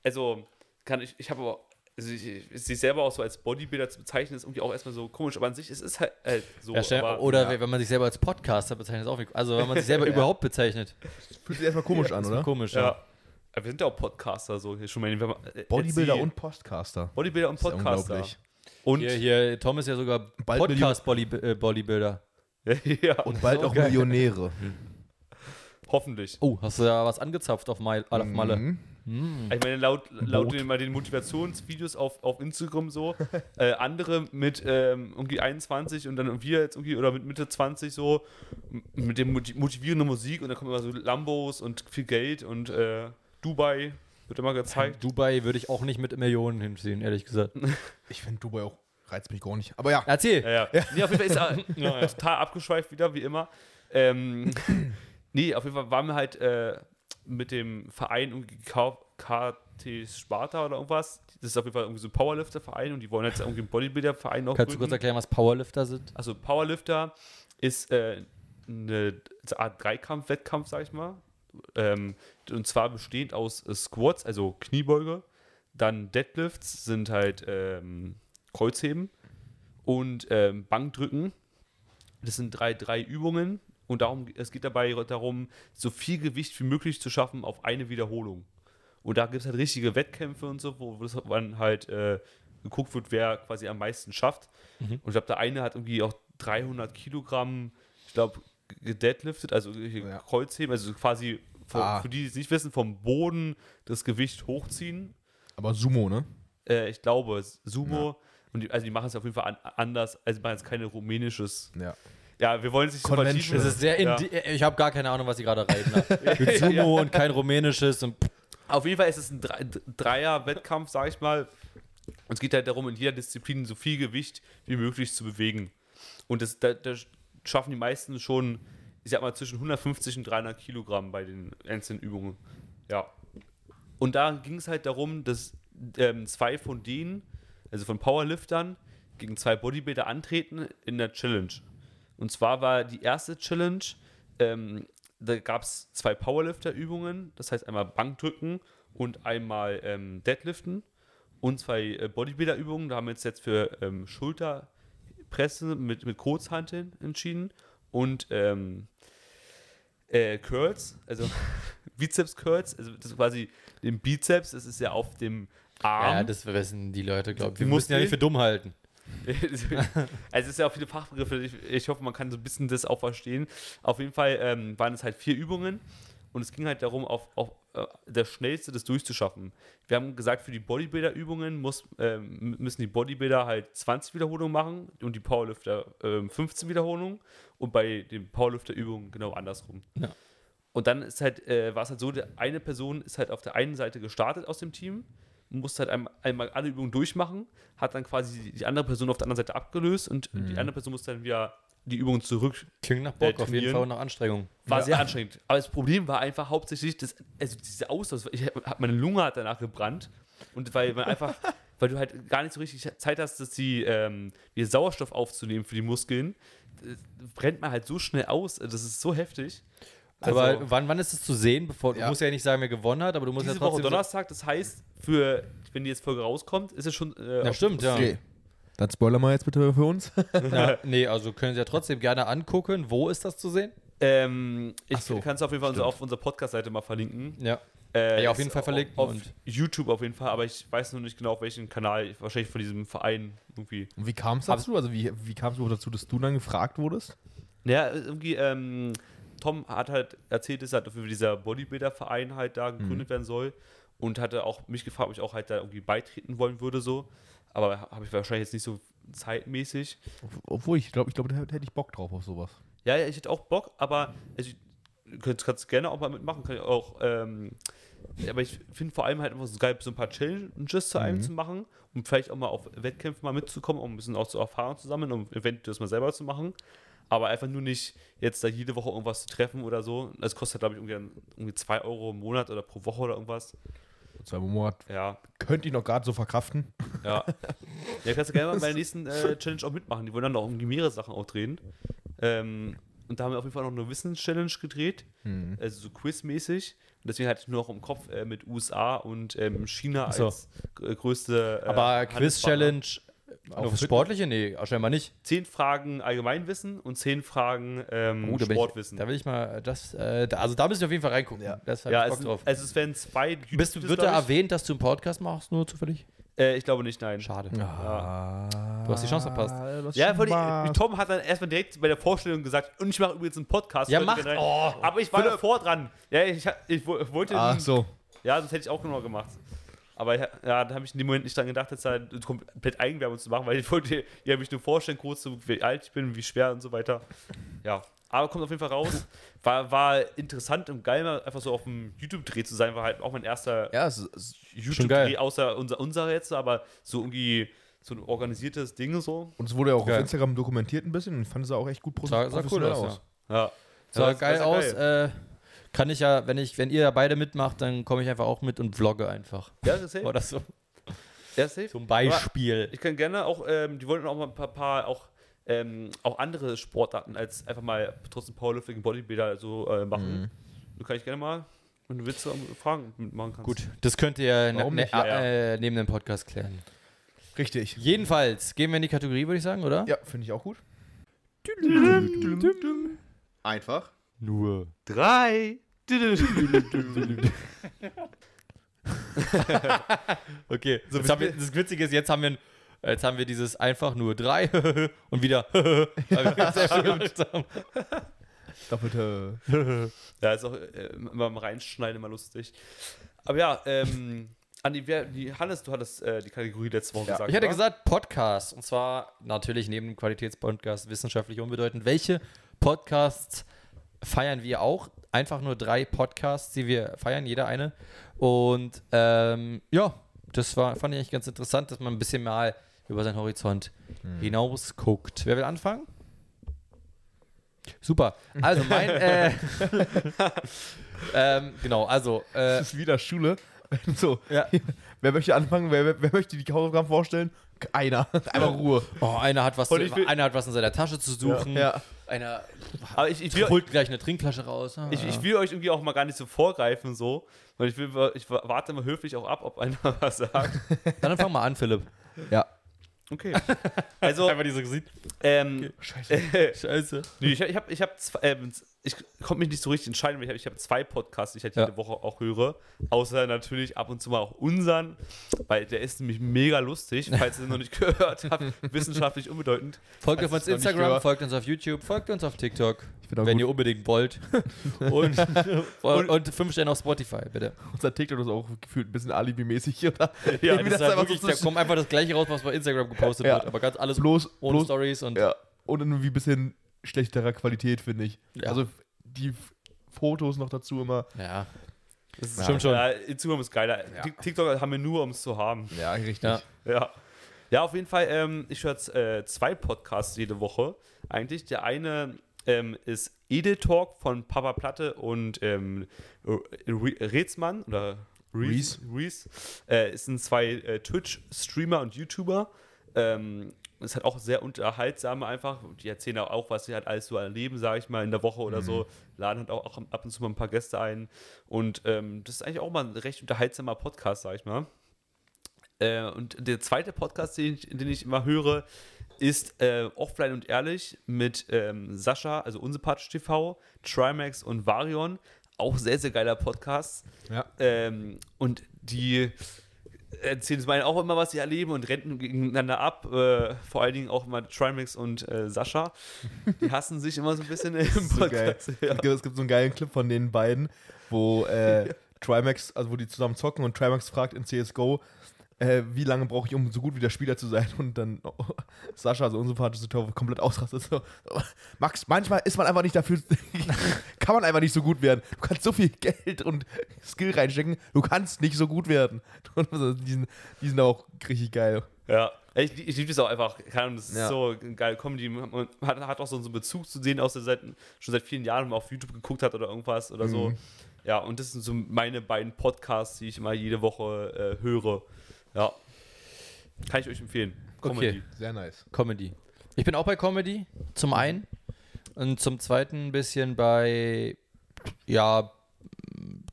A: also kann ich, ich habe aber, also ich, ich, sich selber auch so als Bodybuilder zu bezeichnen, ist irgendwie auch erstmal so komisch, aber an sich es ist halt, halt so.
B: Ja,
A: aber,
B: oder
A: ja.
B: wenn man sich selber als Podcaster bezeichnet, ist auch wie- Also wenn man sich [laughs] selber überhaupt bezeichnet.
C: fühlt sich erstmal komisch an,
B: Ist
C: oder?
B: komisch,
A: ja. Wir sind ja auch Podcaster, so hier schon mal. äh,
C: Bodybuilder und Podcaster.
A: Bodybuilder und
C: Das ist ja
A: Podcaster.
C: unglaublich.
A: Und
B: Hier, hier, Tom ist ja sogar
C: Bald
B: Podcast-Bodybuilder. [laughs]
A: ja,
C: Und bald
B: auch
C: auch
B: geil.
C: Millionäre.
A: hoffentlich.
B: Oh, hast du da was angezapft auf, Mal, auf Malle?
C: Mhm.
A: Ich meine, laut, laut den, mal den Motivationsvideos auf, auf Instagram so, [laughs] äh, andere mit ähm, irgendwie 21 und dann wir jetzt irgendwie oder mit Mitte 20 so, mit dem moti- motivierenden Musik und dann kommen immer so Lambos und viel Geld und äh, Dubai wird immer gezeigt.
B: Dubai würde ich auch nicht mit Millionen hinziehen, ehrlich gesagt. [laughs]
C: Ich finde Dubai auch reizt mich gar nicht. Aber ja,
B: Erzähl.
A: Ja, ja. Nee, auf jeden Fall ist er [laughs] total abgeschweift wieder, wie immer. Ähm, [laughs] nee, auf jeden Fall waren wir halt äh, mit dem Verein irgendwie K- KT Sparta oder irgendwas. Das ist auf jeden Fall irgendwie so ein Powerlifter-Verein und die wollen jetzt irgendwie einen Bodybuilder-Verein noch
B: Kannst du kurz erklären, was Powerlifter sind?
A: Also Powerlifter ist äh, eine Art Dreikampf-Wettkampf, sag ich mal. Ähm, und zwar bestehend aus äh, Squats, also Kniebeuge, dann Deadlifts sind halt ähm, Kreuzheben und ähm, Bankdrücken. Das sind drei, drei Übungen und darum, es geht dabei darum, so viel Gewicht wie möglich zu schaffen auf eine Wiederholung. Und da gibt es halt richtige Wettkämpfe und so, wo dann halt äh, geguckt wird, wer quasi am meisten schafft. Und ich glaube, der eine hat irgendwie auch 300 Kilogramm, ich glaube, gedeadliftet, also
C: Ja.
A: Kreuzheben, also quasi, vom,
C: Ah.
A: für die, die es nicht wissen, vom Boden das Gewicht hochziehen.
C: aber Sumo, ne?
A: Äh, ich glaube, Sumo. Und die, also die machen es auf jeden Fall an, anders, also machen jetzt keine rumänisches.
C: Ja.
A: Ja, wir wollen es nicht so
C: Convention.
A: vertiefen.
B: Das ist sehr
A: Ja.
B: Ich habe gar keine Ahnung, was sie gerade reden. [laughs] Mit Sumo und kein rumänisches. Und
A: Auf jeden Fall ist es ein Dre- Dreier-Wettkampf, sag ich mal. Und es geht halt darum, in jeder Disziplin so viel Gewicht wie möglich zu bewegen. Und das, da, da schaffen die meisten schon, ich sag mal, zwischen 150 und 300 Kilogramm bei den einzelnen Übungen. Ja. Und da ging es halt darum, dass ähm, zwei von denen, also von Powerliftern, gegen zwei Bodybuilder antreten in der Challenge. Und zwar war die erste Challenge, ähm, da gab es zwei Powerlifter-Übungen, das heißt einmal Bankdrücken und einmal ähm, Deadliften und zwei äh, Bodybuilder-Übungen. Da haben wir uns jetzt für ähm, Schulterpresse mit, mit Kurzhanteln entschieden und ähm, äh, Curls, also [laughs] Bizeps-Curls, also das ist quasi den Bizeps, das ist ja auf dem Arm.
B: ja, das wissen die Leute, glaube ich. Wir mussten ja nicht für dumm halten. [laughs]
A: also es ist ja auch viele Fachbegriffe. Ich, ich hoffe, man kann so ein bisschen das auch verstehen. Auf jeden Fall ähm, waren es halt vier Übungen und es ging halt darum, auf, auf äh, das Schnellste das durchzuschaffen. Wir haben gesagt, für die Bodybuilder-Übungen muss, ähm, müssen die Bodybuilder halt 20 Wiederholungen machen und die Powerlifter ähm, 15 Wiederholungen und bei den Powerlifter-Übungen genau andersrum.
B: Ja.
A: Und dann ist halt, äh, war es halt so, der eine Person ist halt auf der einen Seite gestartet aus dem Team, musste halt einmal, alle Übungen durchmachen, hat dann quasi die, andere Person auf der anderen Seite abgelöst und die andere Person musste dann wieder die Übungen zurück.
B: Klingt nach
A: Äh,
B: Bock, auf jeden. Fall und nach Anstrengung.
A: War
C: Ja.
A: sehr anstrengend. [laughs] Aber das Problem war einfach hauptsächlich, dass, also diese Ausdauer, ich meine Lunge hat danach gebrannt und weil man einfach, [laughs] weil du halt gar nicht so richtig Zeit hast, dass die, ähm, die Sauerstoff aufzunehmen für die Muskeln, äh, brennt man halt so schnell aus. Das ist so heftig. Also,
B: aber wann, wann ist es zu sehen? Bevor,
C: Ja.
B: Du musst ja nicht sagen, wer gewonnen hat, aber du musst
A: diese
B: ja
A: Woche
B: trotzdem.
A: Donnerstag, das heißt, für, wenn die jetzt Folge rauskommt, ist es schon. Äh,
B: ja, stimmt, ja.
C: Okay. Dann spoilern wir jetzt bitte für uns. [laughs]
B: ja. Nee, also können Sie ja trotzdem gerne angucken. Wo ist das zu sehen?
A: Ähm, ich
C: so,
A: kann es auf jeden Fall unser, auf unserer Podcast-Seite mal verlinken.
B: Ja.
A: Äh,
B: Ja, auf jeden Fall verlinken
A: Auf,
B: und-
A: YouTube auf jeden Fall, aber ich weiß noch nicht genau, auf welchen Kanal. Wahrscheinlich von diesem Verein irgendwie.
C: Und wie kam es dazu? Also wie, wie kam es dazu, dass du dann gefragt wurdest?
A: Ja, irgendwie, ähm, Tom hat halt erzählt, dass halt für dieser Bodybuilder-Verein halt da gegründet werden soll und hatte auch mich gefragt, ob ich auch halt da irgendwie beitreten wollen würde, so. Aber habe ich wahrscheinlich jetzt nicht so zeitmäßig.
C: Obwohl ich glaube, ich glaube, da hätte ich Bock drauf auf sowas.
A: Ja, ja, ich hätte auch Bock, aber also, ich, kannst, kannst gerne auch mal mitmachen, kann ich auch. Ähm, aber ich finde vor allem halt einfach so geil, so ein paar Challenges zu einem zu machen und vielleicht auch mal auf Wettkämpfe mal mitzukommen, um ein bisschen auch so Erfahrung zu sammeln, um eventuell das mal selber zu machen. Aber einfach nur nicht jetzt da jede Woche irgendwas zu treffen oder so. Das kostet, glaube ich, irgendwie, irgendwie 2 Euro im Monat oder pro Woche oder irgendwas.
C: Zwei Monate
A: Ja,
C: könnte ich noch gerade so verkraften.
A: ja. ja, kannst du gerne mal bei der nächsten äh, Challenge auch mitmachen. Die wollen dann auch irgendwie mehrere Sachen auch drehen. Ähm, und da haben wir auf jeden Fall noch eine Wissenschallenge gedreht, also so quizmäßig. Und deswegen hatte ich nur noch im Kopf äh, mit USA und ähm, China
B: so.
A: als gr- größte. Äh,
B: Aber. Quiz-Challenge
C: Auf Fitness?
B: Sportliche? Nee, scheinbar nicht.
A: Zehn Fragen Allgemeinwissen und zehn Fragen ähm,
B: Oh,
A: Sportwissen.
B: ich, da will ich mal, das, äh, da, also da müssen wir auf jeden Fall reingucken.
C: Ja.
B: Das
A: ja,
B: ich
A: es,
B: drauf.
A: also es werden zwei.
B: Bist wird da
A: ich.
B: erwähnt, dass du einen Podcast machst, nur zufällig?
A: Äh, ich glaube nicht, nein.
B: Schade.
C: Ja.
B: Du hast die Chance verpasst.
A: Ja, vor die, Tom hat dann erstmal direkt bei der Vorstellung gesagt, und ich mache übrigens einen Podcast.
B: Ja,
A: rein.
B: oh.
A: Aber ich war davor dran. Ja, ich, ich wo- wollte.
C: Ach so.
A: Ja, das hätte ich auch noch gemacht. Aber ja, da habe ich in dem Moment nicht dran gedacht, jetzt halt komplett Eigenwerbung zu machen, weil ich wollte ihr mich nur vorstellen, kurz so, wie alt ich bin, wie schwer und so weiter. Ja. Aber kommt auf jeden Fall raus. War, war interessant und geil, mal einfach so auf dem YouTube-Dreh zu sein, war halt auch mein erster
C: Ja,
A: YouTube-Dreh, außer unser, unser jetzt, aber so irgendwie so ein organisiertes Ding so.
C: und es wurde ja auch
B: Geil.
C: auf Instagram dokumentiert ein bisschen und ich fand es auch echt gut
B: Sah, sah cool
C: professionell
B: aus, ja.
A: Ja.
B: Sah
A: Ja, das-
B: geil aus.
A: ja
B: Äh, kann ich ja, wenn ich, wenn ihr beide mitmacht, dann komme ich einfach auch mit und vlogge einfach.
A: Ja, das ist safe.
B: Oder so.
A: Ja, safe.
B: Zum Beispiel.
A: Ich kann gerne auch, ähm, die wollten auch mal ein paar, paar auch, ähm, auch andere Sportarten als einfach mal trotzdem Powerlifting, Bodybuilder so äh, machen. Du kann ich gerne mal, wenn du willst, Fragen mitmachen kannst.
B: Gut, das könnt ihr ne,
C: Warum
B: ne,
C: nicht?
A: Ja, ja.
B: äh, neben dem Podcast klären.
C: Richtig.
B: Jedenfalls, gehen wir in die Kategorie, würde ich sagen, oder?
C: Ja, finde ich auch gut. Einfach.
B: Nur.
A: Drei.
B: Okay, jetzt haben wir, das Witzige ist, jetzt haben wir, ein- jetzt haben wir dieses einfach nur drei [laughs] und wieder. [laughs]
C: Doppelte. [laughs]
A: Ja, ist auch äh, immer beim Reinschneiden immer lustig. Aber ja, ähm, Andi, wer, die, Hannes, du hattest äh, die Kategorie letzte Woche
C: Ja.
A: gesagt.
B: Ich hatte
A: oder?
B: gesagt Podcast. Und zwar natürlich neben dem Qualitätspodcast wissenschaftlich unbedeutend. Welche Podcasts feiern wir auch? Einfach nur drei Podcasts, die wir feiern, jeder eine. Und ähm, ja, das war, fand ich eigentlich ganz interessant, dass man ein bisschen mal über seinen Horizont hinaus guckt. Wer will anfangen? Super. [laughs] Also mein, äh, [laughs] ähm, genau, also, äh,
C: Das ist wieder Schule. [laughs] So,
B: ja.
C: wer möchte anfangen? Wer, wer, wer möchte die Hausaufgaben vorstellen? Einer. Einfach Ruhe.
B: Oh, einer hat was, zu, einer hat was in seiner Tasche zu suchen.
C: Ja.
B: Einer
A: Aber ich, ich, will,
B: holt gleich eine Trinkflasche raus. Ah.
A: ich, ich will euch irgendwie auch mal gar nicht so vorgreifen, so. Und ich, will, ich warte mal höflich auch ab, ob einer [laughs] was sagt.
B: Dann fang mal an, Philipp.
C: Ja.
A: Okay. [laughs] Also,
B: Einfach diese Gesicht.
A: ähm,
C: Scheiße. [laughs]
B: Scheiße.
A: nee, ich, ich habe, ich hab zwei, ähm, ich konnte mich nicht so richtig entscheiden, weil ich habe hab zwei Podcasts, die ich halt
B: Ja.
A: jede Woche auch höre. Außer natürlich ab und zu mal auch unseren, weil der ist nämlich mega lustig, falls ihr ihn noch nicht [laughs] gehört habt. Wissenschaftlich unbedeutend.
B: Folgt
C: Falls
B: uns auf Instagram,
C: gehört.
B: folgt uns auf YouTube, folgt uns auf TikTok, wenn
C: gut.
B: ihr unbedingt wollt. [laughs] und, und, und fünf Sterne auf Spotify, bitte.
C: Unser TikTok ist auch gefühlt ein bisschen alibimäßig. Oder? [laughs]
A: Ja,
B: Das ist
C: das
B: halt wirklich,
C: so
B: da kommt einfach das gleiche raus, was bei Instagram gepostet
C: Ja.
B: wird. Aber ganz alles
C: bloß,
B: ohne
C: bloß
B: Stories und
C: Ja. Und irgendwie ein bisschen schlechterer Qualität, finde ich.
B: Ja.
C: Also die Fotos noch dazu immer.
B: ja.
A: Das ist
C: Ja.
B: Stimmt schon.
A: Ja, Instagram ist geiler.
C: Ja.
A: Tik- TikTok haben wir nur, um es zu haben.
C: Ja, richtig.
B: Ja.
A: Ja. Ja, auf jeden Fall. Ähm, ich höre äh, zwei Podcasts jede Woche. Eigentlich. Der eine ähm, ist Edel Talk von Papa Platte und ähm, Re Rätsmann oder Reese. Reese. Äh, es sind zwei äh, Twitch-Streamer und YouTuber. Ähm, ist halt auch sehr unterhaltsam einfach. Die erzählen auch, was sie halt alles so erleben, sage ich mal, in der Woche oder so. Laden halt auch, auch ab und zu mal ein paar Gäste ein. Und ähm, das ist eigentlich auch mal ein recht unterhaltsamer Podcast, sage ich mal. Äh, und der zweite Podcast, den ich, den ich immer höre, ist äh, Offline und Ehrlich mit ähm, Sascha, also Unsympathisch TV, Trimax und Varion. Auch sehr, sehr geiler Podcast.
C: Ja.
A: Ähm, und die erzählen zum einen auch immer, was sie erleben und rennen gegeneinander ab. Äh, vor allen Dingen auch immer Trimax und äh, Sascha. Die hassen sich immer so ein bisschen [laughs] im
C: so.
A: Podcast. Ja.
C: Es gibt- Es so einen geilen Clip von den beiden, wo äh, [laughs] Trimax, also wo die zusammen zocken und Trimax fragt in CSGO, äh, wie lange brauche ich, um so gut wie der Spieler zu sein? Und dann oh, Sascha, so unsympathische Tor, komplett ausrastet. So, Max, manchmal ist man einfach nicht dafür, [laughs] kann man einfach nicht so gut werden. Du kannst so viel Geld und Skill reinstecken, du kannst nicht so gut werden. [laughs] Und die, sind, die sind auch richtig geil.
A: Ja, ich, ich liebe es auch einfach. Keine Ahnung, das ist
C: Ja.
A: so geil Comedy. Man hat, hat auch so einen Bezug zu sehen, aus der seit, schon seit vielen Jahren mal auf YouTube geguckt hat oder irgendwas oder so.
C: Mhm.
A: Ja, und das sind so meine beiden Podcasts, die ich immer jede Woche äh, höre. Ja. Kann ich euch empfehlen.
B: Okay.
C: Sehr nice.
B: Comedy. Ich bin auch bei Comedy, zum einen. Und zum zweiten ein bisschen bei, ja,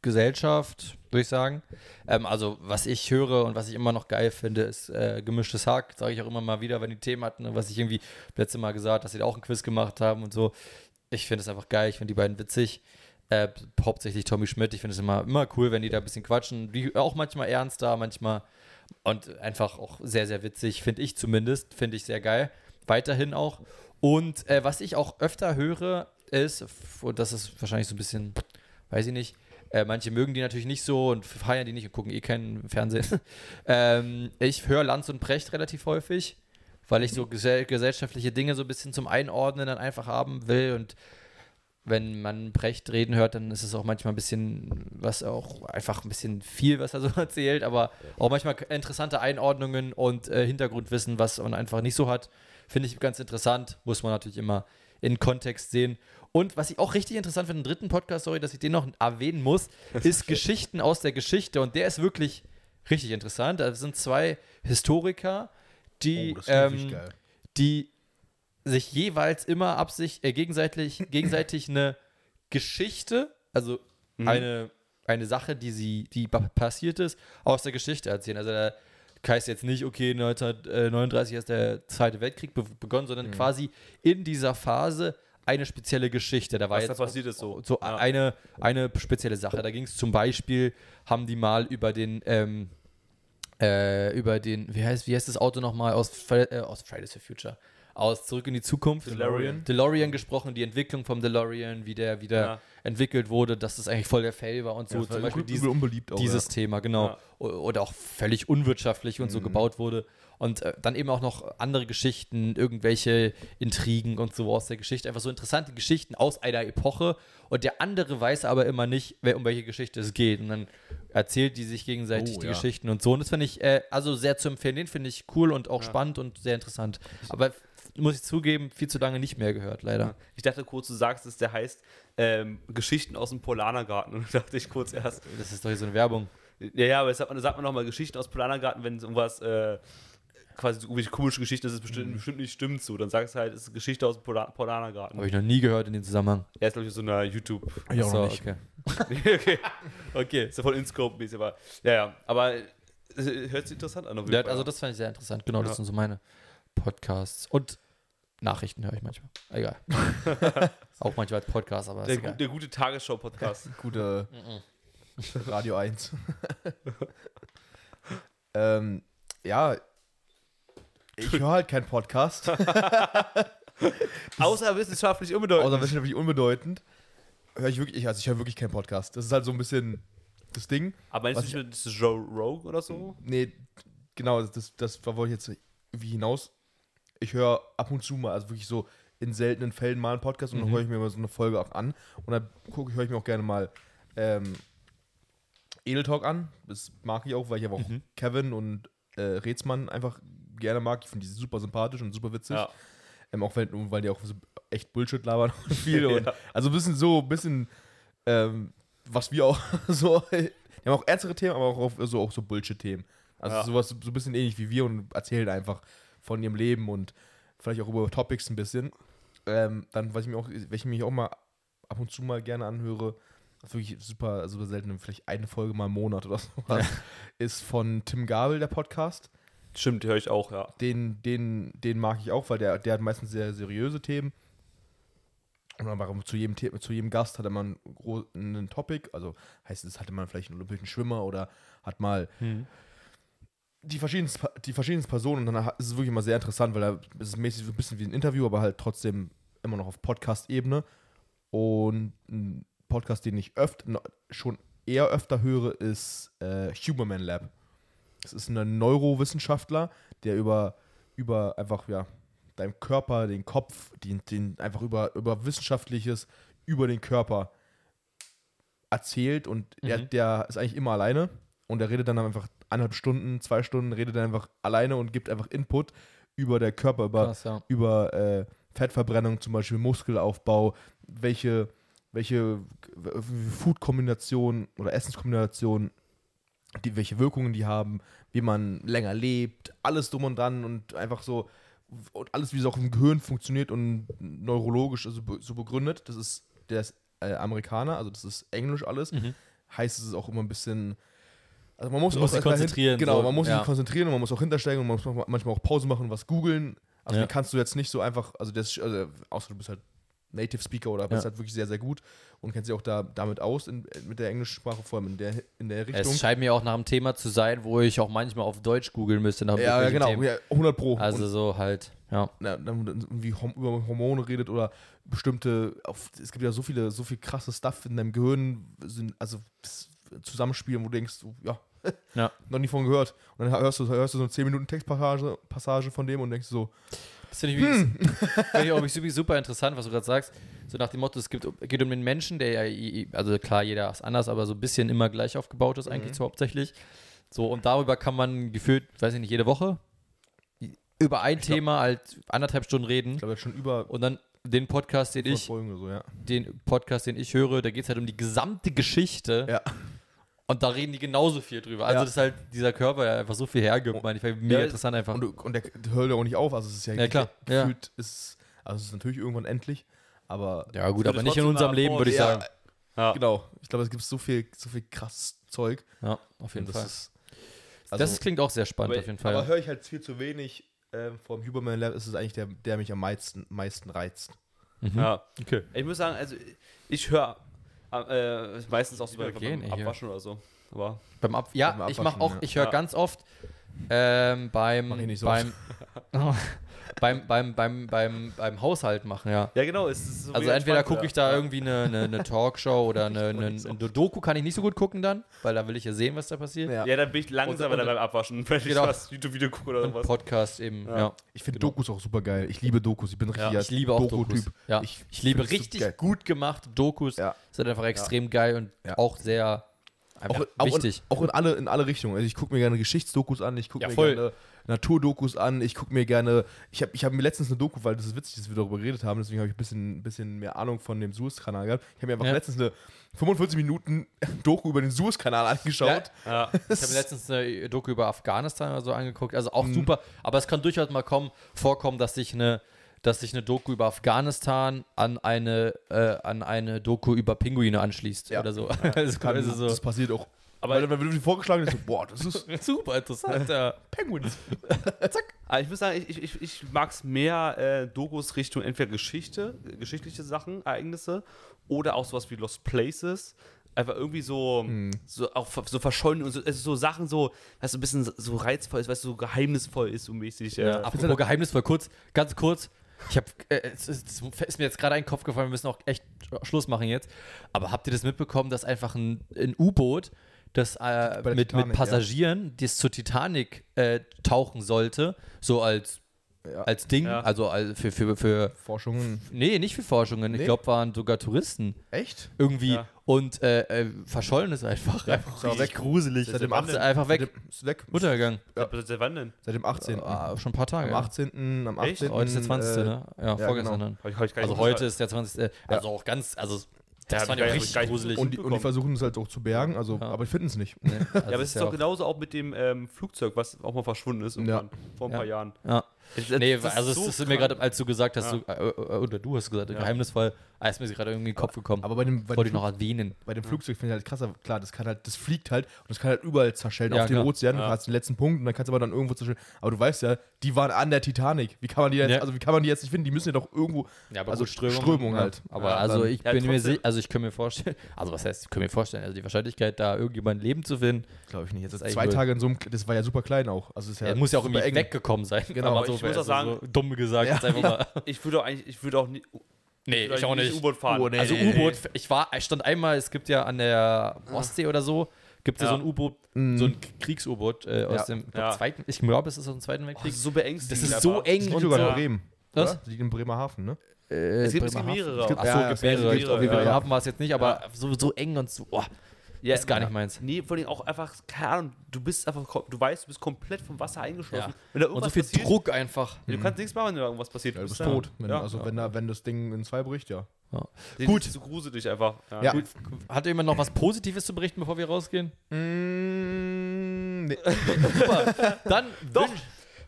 B: Gesellschaft, würde ich sagen. Ähm, also, was ich höre und was ich immer noch geil finde, ist äh, gemischtes Hack. Sage ich auch immer mal wieder, wenn die Themen hatten. ne, Was ich irgendwie letzte Mal gesagt, dass sie da auch einen Quiz gemacht haben und so. Ich finde es einfach geil. Ich finde die beiden witzig. Äh, hauptsächlich Tommy Schmidt. Ich finde es immer, immer cool, wenn die da ein bisschen quatschen. Die auch manchmal ernster, manchmal und einfach auch sehr, sehr witzig, finde ich zumindest. Finde ich sehr geil. Weiterhin auch. Und äh, was ich auch öfter höre, ist, und das ist wahrscheinlich so ein bisschen, weiß ich nicht, Äh, manche mögen die natürlich nicht so und feiern die nicht und gucken eh keinen Fernsehen. [laughs] ähm, ich höre Lanz und Brecht relativ häufig, weil ich so gesell gesellschaftliche Dinge so ein bisschen zum Einordnen dann einfach haben will und wenn man Brecht reden hört, dann ist es auch manchmal ein bisschen, was auch einfach ein bisschen viel, was er so [laughs] erzählt, aber auch manchmal interessante Einordnungen und äh, Hintergrundwissen, was man einfach nicht so hat. Finde ich ganz interessant, muss man natürlich immer in Kontext sehen. Und was ich auch richtig interessant finde, den dritten Podcast, sorry, dass ich den noch erwähnen muss, ist Geschichten aus der Geschichte. Und der ist wirklich richtig interessant. Da sind zwei Historiker, die,
C: Oh,
B: ähm, die sich jeweils immer absicht, äh, gegenseitig, [laughs] gegenseitig eine Geschichte, also
A: Mhm.
B: eine, eine Sache, die sie, die pa- passiert ist, aus der Geschichte erzählen. Also da heißt jetzt nicht, okay, 1939 ist der Zweite Weltkrieg be begonnen, sondern
A: Mhm.
B: quasi in dieser Phase eine spezielle Geschichte. Da war
A: Was da
B: jetzt
A: passiert ist so.
B: so
A: Ja.
B: eine, eine spezielle Sache. Da ging es zum Beispiel, haben die mal über den, ähm, äh, über den, wie heißt, wie heißt das Auto nochmal aus, äh, aus Fridays for Future? Aus Zurück in die Zukunft.
A: DeLorean.
B: DeLorean gesprochen, die Entwicklung vom DeLorean, wie der wieder
A: Ja.
B: entwickelt wurde, dass das eigentlich voll der Fail war und so.
C: Ja,
B: zum Beispiel
C: übel
B: diese,
C: unbeliebt auch,
B: dieses Thema, genau.
A: Ja.
B: Oder auch völlig unwirtschaftlich und so
C: Mhm.
B: gebaut wurde. Und äh, dann eben auch noch andere Geschichten, irgendwelche Intrigen und so aus der Geschichte. Einfach so interessante Geschichten aus einer Epoche. Und der andere weiß aber immer nicht, wer, um welche Geschichte es geht. Und dann erzählt die sich gegenseitig
C: Oh,
B: die
C: ja.
B: Geschichten und so. Und das finde ich äh, also sehr zu empfehlen. Den finde ich cool und auch
A: Ja.
B: spannend und sehr interessant. Aber muss ich zugeben, viel zu lange nicht mehr gehört, leider.
A: Ich dachte kurz, du sagst es, der heißt ähm, Geschichten aus dem Polanergarten. [laughs] Und da dachte ich kurz erst.
B: Das ist doch hier so eine Werbung.
A: Ja, ja, aber das sagt man, sagt man nochmal Geschichten aus Polanergarten, wenn es irgendwas, äh, quasi so irgendwelche komische Geschichten, das ist bestimmt, bestimmt nicht stimmt so. Dann sagst du halt, es ist eine Geschichte aus dem Pola Polanergarten.
B: Habe ich noch nie gehört in dem Zusammenhang.
A: Er ist, glaube ich, so einer YouTube.
C: Auch
B: so, okay. [laughs]
A: okay. Okay, ist ja voll InScope-mäßig, aber. Ja, ja. Aber es hört sich interessant an.
B: Ja, also das fand ich sehr interessant. Genau,
A: Ja.
B: das sind so meine Podcasts. Und Nachrichten höre ich manchmal. Egal. [laughs] Auch manchmal als Podcast, aber
A: der,
B: ist
A: gu
B: egal.
A: der gute Tagesschau-Podcast. [laughs]
C: Gute. Radio 1. [laughs] ähm, ja, ich höre halt keinen Podcast,
A: Außer wissenschaftlich unbedeutend.
C: außer wissenschaftlich unbedeutend. Höre ich wirklich, also ich höre wirklich keinen Podcast. Das ist halt so ein bisschen das Ding.
A: aber meinst du nicht, das ist Joe Rogue oder so?
C: Nee, genau, das, das war wollte ich jetzt wie hinaus. Ich höre ab und zu mal, also wirklich so in seltenen Fällen mal einen Podcast und dann
B: Mhm.
C: höre ich mir mal so eine Folge auch an. Und dann gucke, höre ich mir auch gerne mal ähm, Edel Talk an. Das mag ich auch, weil ich aber auch
B: Mhm.
C: Kevin und äh, Rätsmann einfach gerne mag. Ich finde die super sympathisch und super witzig.
A: Ja.
C: Ähm, auch wenn, weil die auch so echt Bullshit labern und viel. [laughs] und,
A: Ja.
C: Also ein bisschen so, ein bisschen, ähm, was wir auch [laughs] so, die haben auch ernstere Themen, aber auch, so, auch so Bullshit-Themen. Also
A: Ja.
C: sowas so ein bisschen ähnlich wie wir und erzählen einfach von ihrem Leben und vielleicht auch über Topics ein bisschen. Ähm, dann, was ich mir auch, ich mich auch mal ab und zu mal gerne anhöre, das ist wirklich super, super selten, vielleicht eine Folge mal im Monat oder [laughs] sowas, ist von Tim Gabel, der Podcast
A: Stimmt, höre ich auch, ja.
C: den, den, den mag ich auch, weil der, der hat meistens sehr seriöse Themen. Und aber zu jedem, The zu jedem Gast hat er mal einen, Topic, also heißt es, hatte man vielleicht einen olympischen Schwimmer oder hat mal die verschiedensten, die verschiedensten Personen und dann ist es wirklich immer sehr interessant, weil es ist mäßig so ein bisschen wie ein Interview, aber halt trotzdem immer noch auf Podcast-Ebene. Und ein Podcast, den ich öfter, schon eher öfter höre, ist äh, Huberman Lab. Das ist ein Neurowissenschaftler, der über, über einfach, ja, deinem Körper, den Kopf, den, den einfach über, über Wissenschaftliches, über den Körper erzählt und
B: Mhm.
C: der ist eigentlich immer alleine und er redet dann einfach eineinhalb Stunden, zwei Stunden, redet dann einfach alleine und gibt einfach Input über der Körper, über,
B: Krass, ja.
C: über äh, Fettverbrennung, zum Beispiel Muskelaufbau, welche, welche Food-Kombinationen oder Essenskombinationen, die, welche Wirkungen die haben, wie man länger lebt, alles drum und dran und einfach so und alles, wie es auch im Gehirn funktioniert und neurologisch also so begründet. Das ist, der ist äh, Amerikaner, also das ist Englisch alles.
B: Mhm.
C: Heißt es ist auch immer ein bisschen. Also man muss,
B: Man muss sich konzentrieren,
C: Genau,
B: so,
C: man muss
B: ja.
C: sich konzentrieren und man muss auch hintersteigen und man muss manchmal auch Pause machen und was googeln. Also
B: Ja.
C: kannst du jetzt nicht so einfach, also das, also, außer du bist halt Native Speaker oder bist
B: Ja.
C: halt wirklich sehr, sehr gut und kennst dich auch da, damit aus in, mit der englischen Sprache, vor allem in der, in der Richtung.
B: Es scheint mir auch nach einem Thema zu sein, wo ich auch manchmal auf Deutsch googeln müsste. Nach
C: ja, genau,
B: Themen.
C: ja, 100 Pro.
B: Also
C: und,
B: so halt. Ja.
C: na, dann irgendwie Hom über Hormone redet oder bestimmte, auf, es gibt ja so viele, so viel krasse Stuff in deinem Gehirn, sind, also Zusammenspielen, wo du denkst, ja, [laughs]
B: Ja.
C: noch nie von gehört. Und dann hörst du, hörst du so eine 10 Minuten Textpassage Passage von dem und denkst so,
B: Das finde ich, hm. [laughs] find ich auch super, super interessant, was du gerade sagst. So nach dem Motto, es gibt, geht um den Menschen, der ja, also klar, jeder ist anders, aber so ein bisschen immer gleich aufgebaut ist, eigentlich so hauptsächlich. So, und darüber kann man gefühlt, weiß ich nicht, jede Woche über ein Thema halt anderthalb Stunden reden.
C: ich glaube schon über
B: Und dann den Podcast, den
C: 5
B: ich,
C: so, ja.
B: den Podcast, den ich höre, da geht es halt um die gesamte Geschichte.
C: Ja.
B: Und da reden die genauso viel drüber. Also
C: Ja.
B: das ist halt dieser Körper, der einfach so viel hergibt, meine ich. Mega
C: Ja,
B: interessant einfach.
C: Und, und der hört ja auch nicht auf, also es ist ja,
B: Ja, klar.
C: gefühlt, Ist, also es ist natürlich irgendwann endlich, aber
B: ja gut, aber nicht in unserem Leben, würde ich
C: Ja,
B: sagen.
A: Ja.
C: genau. Ich glaube, es gibt so viel, so viel krasses Zeug.
B: Ja, auf jeden
C: Und
B: Fall.
C: das ist, also,
B: das klingt auch sehr spannend
C: aber,
B: auf jeden Fall.
C: Aber höre ich halt viel zu wenig. Ähm, vom Huberman Lab ist es eigentlich der, der mich am meisten, meisten reizt.
B: Mhm.
A: Ja.
B: Okay.
A: Ich muss sagen, also ich höre äh, meistens auch so beim
B: Übergehen, ey, hier.
A: Abwaschen oder so. Aber
B: Beim Ab ja,
C: Beim
B: ich mache auch,
C: ja.
B: ich höre
A: Ja.
B: ganz oft ähm, beim,
C: Mach ich nicht so
B: beim, [laughs] beim, beim, beim, beim, beim Haushalt machen, ja.
A: ja, genau. Es ist so
B: Also entweder gucke
A: ja.
B: ich da
A: Ja.
B: irgendwie eine, eine, eine Talkshow oder [laughs] eine, eine, eine Doku, kann ich nicht so gut gucken dann, weil da will ich ja sehen, was da passiert.
C: Ja.
A: Ja, dann bin ich langsamer dann beim Abwaschen, [laughs] wenn ich
B: Genau.
A: das YouTube-Video gucke oder sowas.
B: Podcast eben, ja.
A: Ja.
C: Ich finde
B: Genau.
C: Dokus auch super geil. Ich liebe Dokus. Ich bin ein
A: Ja,
B: Ich liebe auch Dokus.
C: Doku-Typ.
B: Ja.
C: Ich,
B: Ich, liebe
C: so
B: richtig
C: geil.
B: gut gemachte Dokus.
C: Ja.
B: Sind einfach extrem geil und
C: Ja.
B: auch sehr einfach
C: Auch, auch,
B: wichtig.
C: In, auch in alle, in alle Richtungen. Also ich gucke mir gerne Geschichtsdokus an, ich gucke
B: Ja,
C: mir
B: voll.
C: gerne Naturdokus an, ich gucke mir gerne. Ich habe ich hab mir letztens eine Doku, weil das ist witzig, dass wir darüber geredet haben, deswegen habe ich ein bisschen, bisschen mehr Ahnung von dem Suez-Kanal gehabt. Ich habe mir einfach
B: Ja.
C: letztens eine 45 Minuten [laughs] Doku über den Suez-Kanal angeschaut.
A: Ja. [laughs]
B: Ich habe mir letztens eine Doku über Afghanistan oder so angeguckt, also
C: Mhm.
B: auch super, aber es kann durchaus mal kommen, vorkommen, dass sich eine, dass sich eine Doku über Afghanistan an eine, äh, an eine Doku über Pinguine anschließt
C: Ja.
B: oder so. Also, [laughs]
C: Kann,
B: also so.
C: Das passiert auch.
A: Aber-
C: weil, weil du dir vorgeschlagen hast, so, boah, das ist [laughs]
B: super interessant. ja.
C: Penguins. [laughs]
A: Aber ich muss sagen, ich, ich, ich mag es mehr äh, Dokus Richtung entweder Geschichte, äh, geschichtliche Sachen, Ereignisse oder auch sowas wie Lost Places. Einfach irgendwie so, so auch so verschollen und so, also so Sachen so, was so ein bisschen so reizvoll ist, was so geheimnisvoll ist, so mäßig. Äh,
B: Ja, apropos geheimnisvoll, kurz, ganz kurz. Ich habe, äh, es, ist- es ist mir jetzt gerade ein Kopf gefallen, wir müssen auch echt Schluss machen jetzt. Aber habt ihr das mitbekommen, dass einfach ein, ein U-Boot, das äh, mit,
C: Titanic,
B: mit Passagieren, das zur Titanic äh, tauchen sollte, so als,
C: Ja.
B: als Ding,
A: Ja.
B: also als für, für, für,
C: Forschungen.
B: nee, nicht für Forschungen, ich
C: Nee?
B: glaube, waren sogar Touristen
C: Echt?
B: irgendwie
A: Ja.
B: und äh, äh, verschollen ist einfach. einfach
C: ist weg.
B: gruselig.
C: Seit dem
B: Macht
C: 18.
B: einfach weg.
C: Seit dem, ist weg.
B: Untergegangen.
C: Ja.
A: ja. Seit wann denn?
C: Seit dem 18.
B: Ah, schon ein paar Tage.
C: Am 18. Am 18.
A: Echt?
B: Heute ist der 20.
C: äh,
B: ne? Ja, vorgestern
C: genau.
B: dann.
A: Ich, ich
B: Also heute ist der 20. Äh, also auch ganz, also das
A: Ja,
B: fand ich auch richtig gruselig.
C: Und die, und die versuchen es halt auch zu bergen, also,
B: Ja.
C: aber finden es nicht.
B: Nee, also
A: Ja, aber es ist doch genauso auch mit dem ähm, Flugzeug, was auch mal verschwunden ist
C: Ja.
A: vor ein
B: Ja.
A: paar Jahren.
B: Ja.
A: Das-
B: Nee,
A: das ist
B: also es
A: so
B: ist mir gerade, als du gesagt hast,
A: Ja.
B: du, äh, äh, oder du hast gesagt, geheimnisvoll, ah, ist mir gerade irgendwie in den Kopf gekommen.
C: Aber bei dem, bei
B: Wollte
C: dem,
B: ich noch erwähnen.
C: bei dem Flugzeug finde ich halt krasser, klar, das kann halt, das fliegt halt und das kann halt überall zerschellen
B: Ja,
C: auf den
B: klar.
C: Ozean. Du
A: Ja.
C: hast den letzten Punkt und dann kannst du aber dann irgendwo zerschellen. Aber du weißt ja, die waren an der Titanic. Wie kann man die jetzt,
B: Ja.
C: also wie kann man die jetzt nicht finden? Die müssen ja doch irgendwo.
B: Ja, aber
C: also
B: Strömung,
C: Strömung
B: ja.
C: halt.
B: Aber
C: Ja,
B: also
C: dann-
B: ich
A: Ja,
B: bin mir sicher, also ich kann mir vorstellen, also was heißt, ich kann mir vorstellen, also die Wahrscheinlichkeit, da irgendjemand Leben zu finden,
C: Glaube ich nicht. Jetzt zwei Tage in so einem, das war ja super klein auch. Also es ist ja
B: muss ja auch irgendwie weggekommen sein.
C: Genau.
B: so,
A: ich muss auch
B: also
A: sagen-
B: so dumm gesagt,
C: Ja.
B: jetzt einfach mal. [laughs]
A: Ich würde auch eigentlich, ich würde auch nie,
B: Nee,
A: würde
B: ich auch nicht.
A: U-Boot fahren.
C: Oh, nee.
B: Also U-Boot, ich war, ich stand einmal, es gibt ja an der Ostsee oder so, gibt es ja.
A: Ja.
B: so ein U-Boot,
C: Mhm.
B: so ein Kriegs-U-Boot äh, aus
C: Ja.
B: dem ich glaub,
A: Ja.
B: zweiten, ich glaube, es ist aus dem Zweiten
A: Oh,
B: Weltkrieg.
A: das ist so beängstigend.
B: Das ist
A: einfach.
B: so
C: Das
B: eng
C: liegt
B: und
C: sogar in
B: so.
C: Bremen.
B: Was?
C: Das liegt in Bremerhaven, ne?
B: Äh,
A: Es gibt, mehrere.
C: Es gibt-
B: Achso,
C: es
B: mehrere.
A: gibt mehrere, ja.
B: Bremerhaven war es jetzt nicht, aber so, so eng und so. Oh,
A: Ja,
B: ist gar
A: ja.
B: nicht meins.
A: Nee, vor allem auch einfach, keine Ahnung, du bist einfach, du weißt, du bist komplett vom Wasser eingeschlossen.
B: Ja.
A: Wenn da
B: Und so viel
A: passiert,
B: Druck einfach.
A: Du kannst nichts machen, wenn da irgendwas passiert.
C: Ja, du bist tot. Wenn,
A: ja.
C: also wenn, da, wenn das Ding in zwei bricht, ja.
B: Gut.
A: So gruselig einfach. Ja.
C: Ja.
B: Gut, hat jemand noch was Positives zu berichten, bevor wir rausgehen?
C: Mm, nee. [laughs]
B: Super. Dann
A: Doch,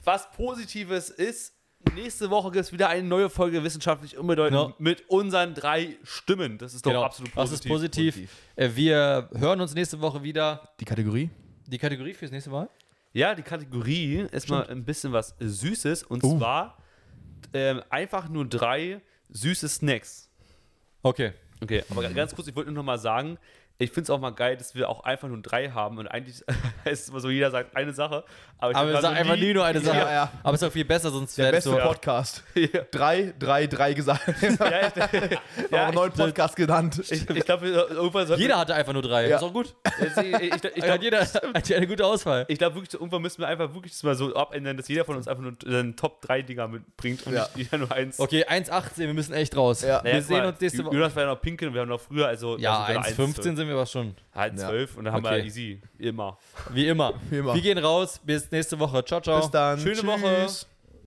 A: was Positives ist, nächste Woche gibt es wieder eine neue Folge Wissenschaftlich Unbedeutend
B: Genau.
A: mit unseren drei Stimmen. Das ist doch
B: Genau.
A: absolut
B: Was
A: positiv.
B: ist positiv? Äh, Wir hören uns nächste Woche wieder.
C: Die Kategorie?
B: Die Kategorie fürs nächste Mal?
A: Ja, die Kategorie ist mal ein bisschen was Süßes und
C: Uh.
A: zwar ähm, einfach nur drei süße Snacks.
B: Okay.
A: Okay, aber ganz kurz, ich wollte nur noch mal sagen, ich finde es auch mal geil, dass wir auch einfach nur drei haben und eigentlich [laughs] ist es immer so, jeder sagt eine Sache. Aber, ich
B: Aber wir sagen einfach nie nur eine [laughs] Sache.
C: Ja, ja.
B: Aber es ist auch viel besser, sonst
C: Der
B: wäre es
C: beste
B: so.
C: Podcast. [laughs]
A: Ja.
C: Drei, drei, drei gesagt.
A: Ja, ja,
C: ja, einen neuen Podcast genannt.
A: ich, ich glaube, irgendwann
B: Jeder hatte einfach nur drei.
C: Ja.
B: Ist auch gut.
A: ich, ich, ich, ich glaube,
B: jeder hat eine gute Auswahl.
A: ich glaub, wirklich, irgendwann müssen wir einfach wirklich das mal so abändern, dass jeder von uns einfach nur einen Top 3 Dinger mitbringt und
C: Ja.
A: nicht jeder nur eins.
B: Okay, 1,18, wir müssen echt raus.
C: Ja.
A: Naja,
B: wir sehen
A: mal,
B: uns nächste Woche.
A: Jonas war ja noch pinkeln wir haben noch früher, also
B: Ja,
A: da sind wir
B: 1,15 sind wir aber schon.
A: 1,12 und dann haben
B: Okay.
A: wir easy. Immer.
B: Wie immer.
C: Wie immer.
B: Wir gehen raus. Bis nächste Woche. Ciao, ciao.
C: Bis dann.
A: Schöne
C: Tschüss.
A: Woche.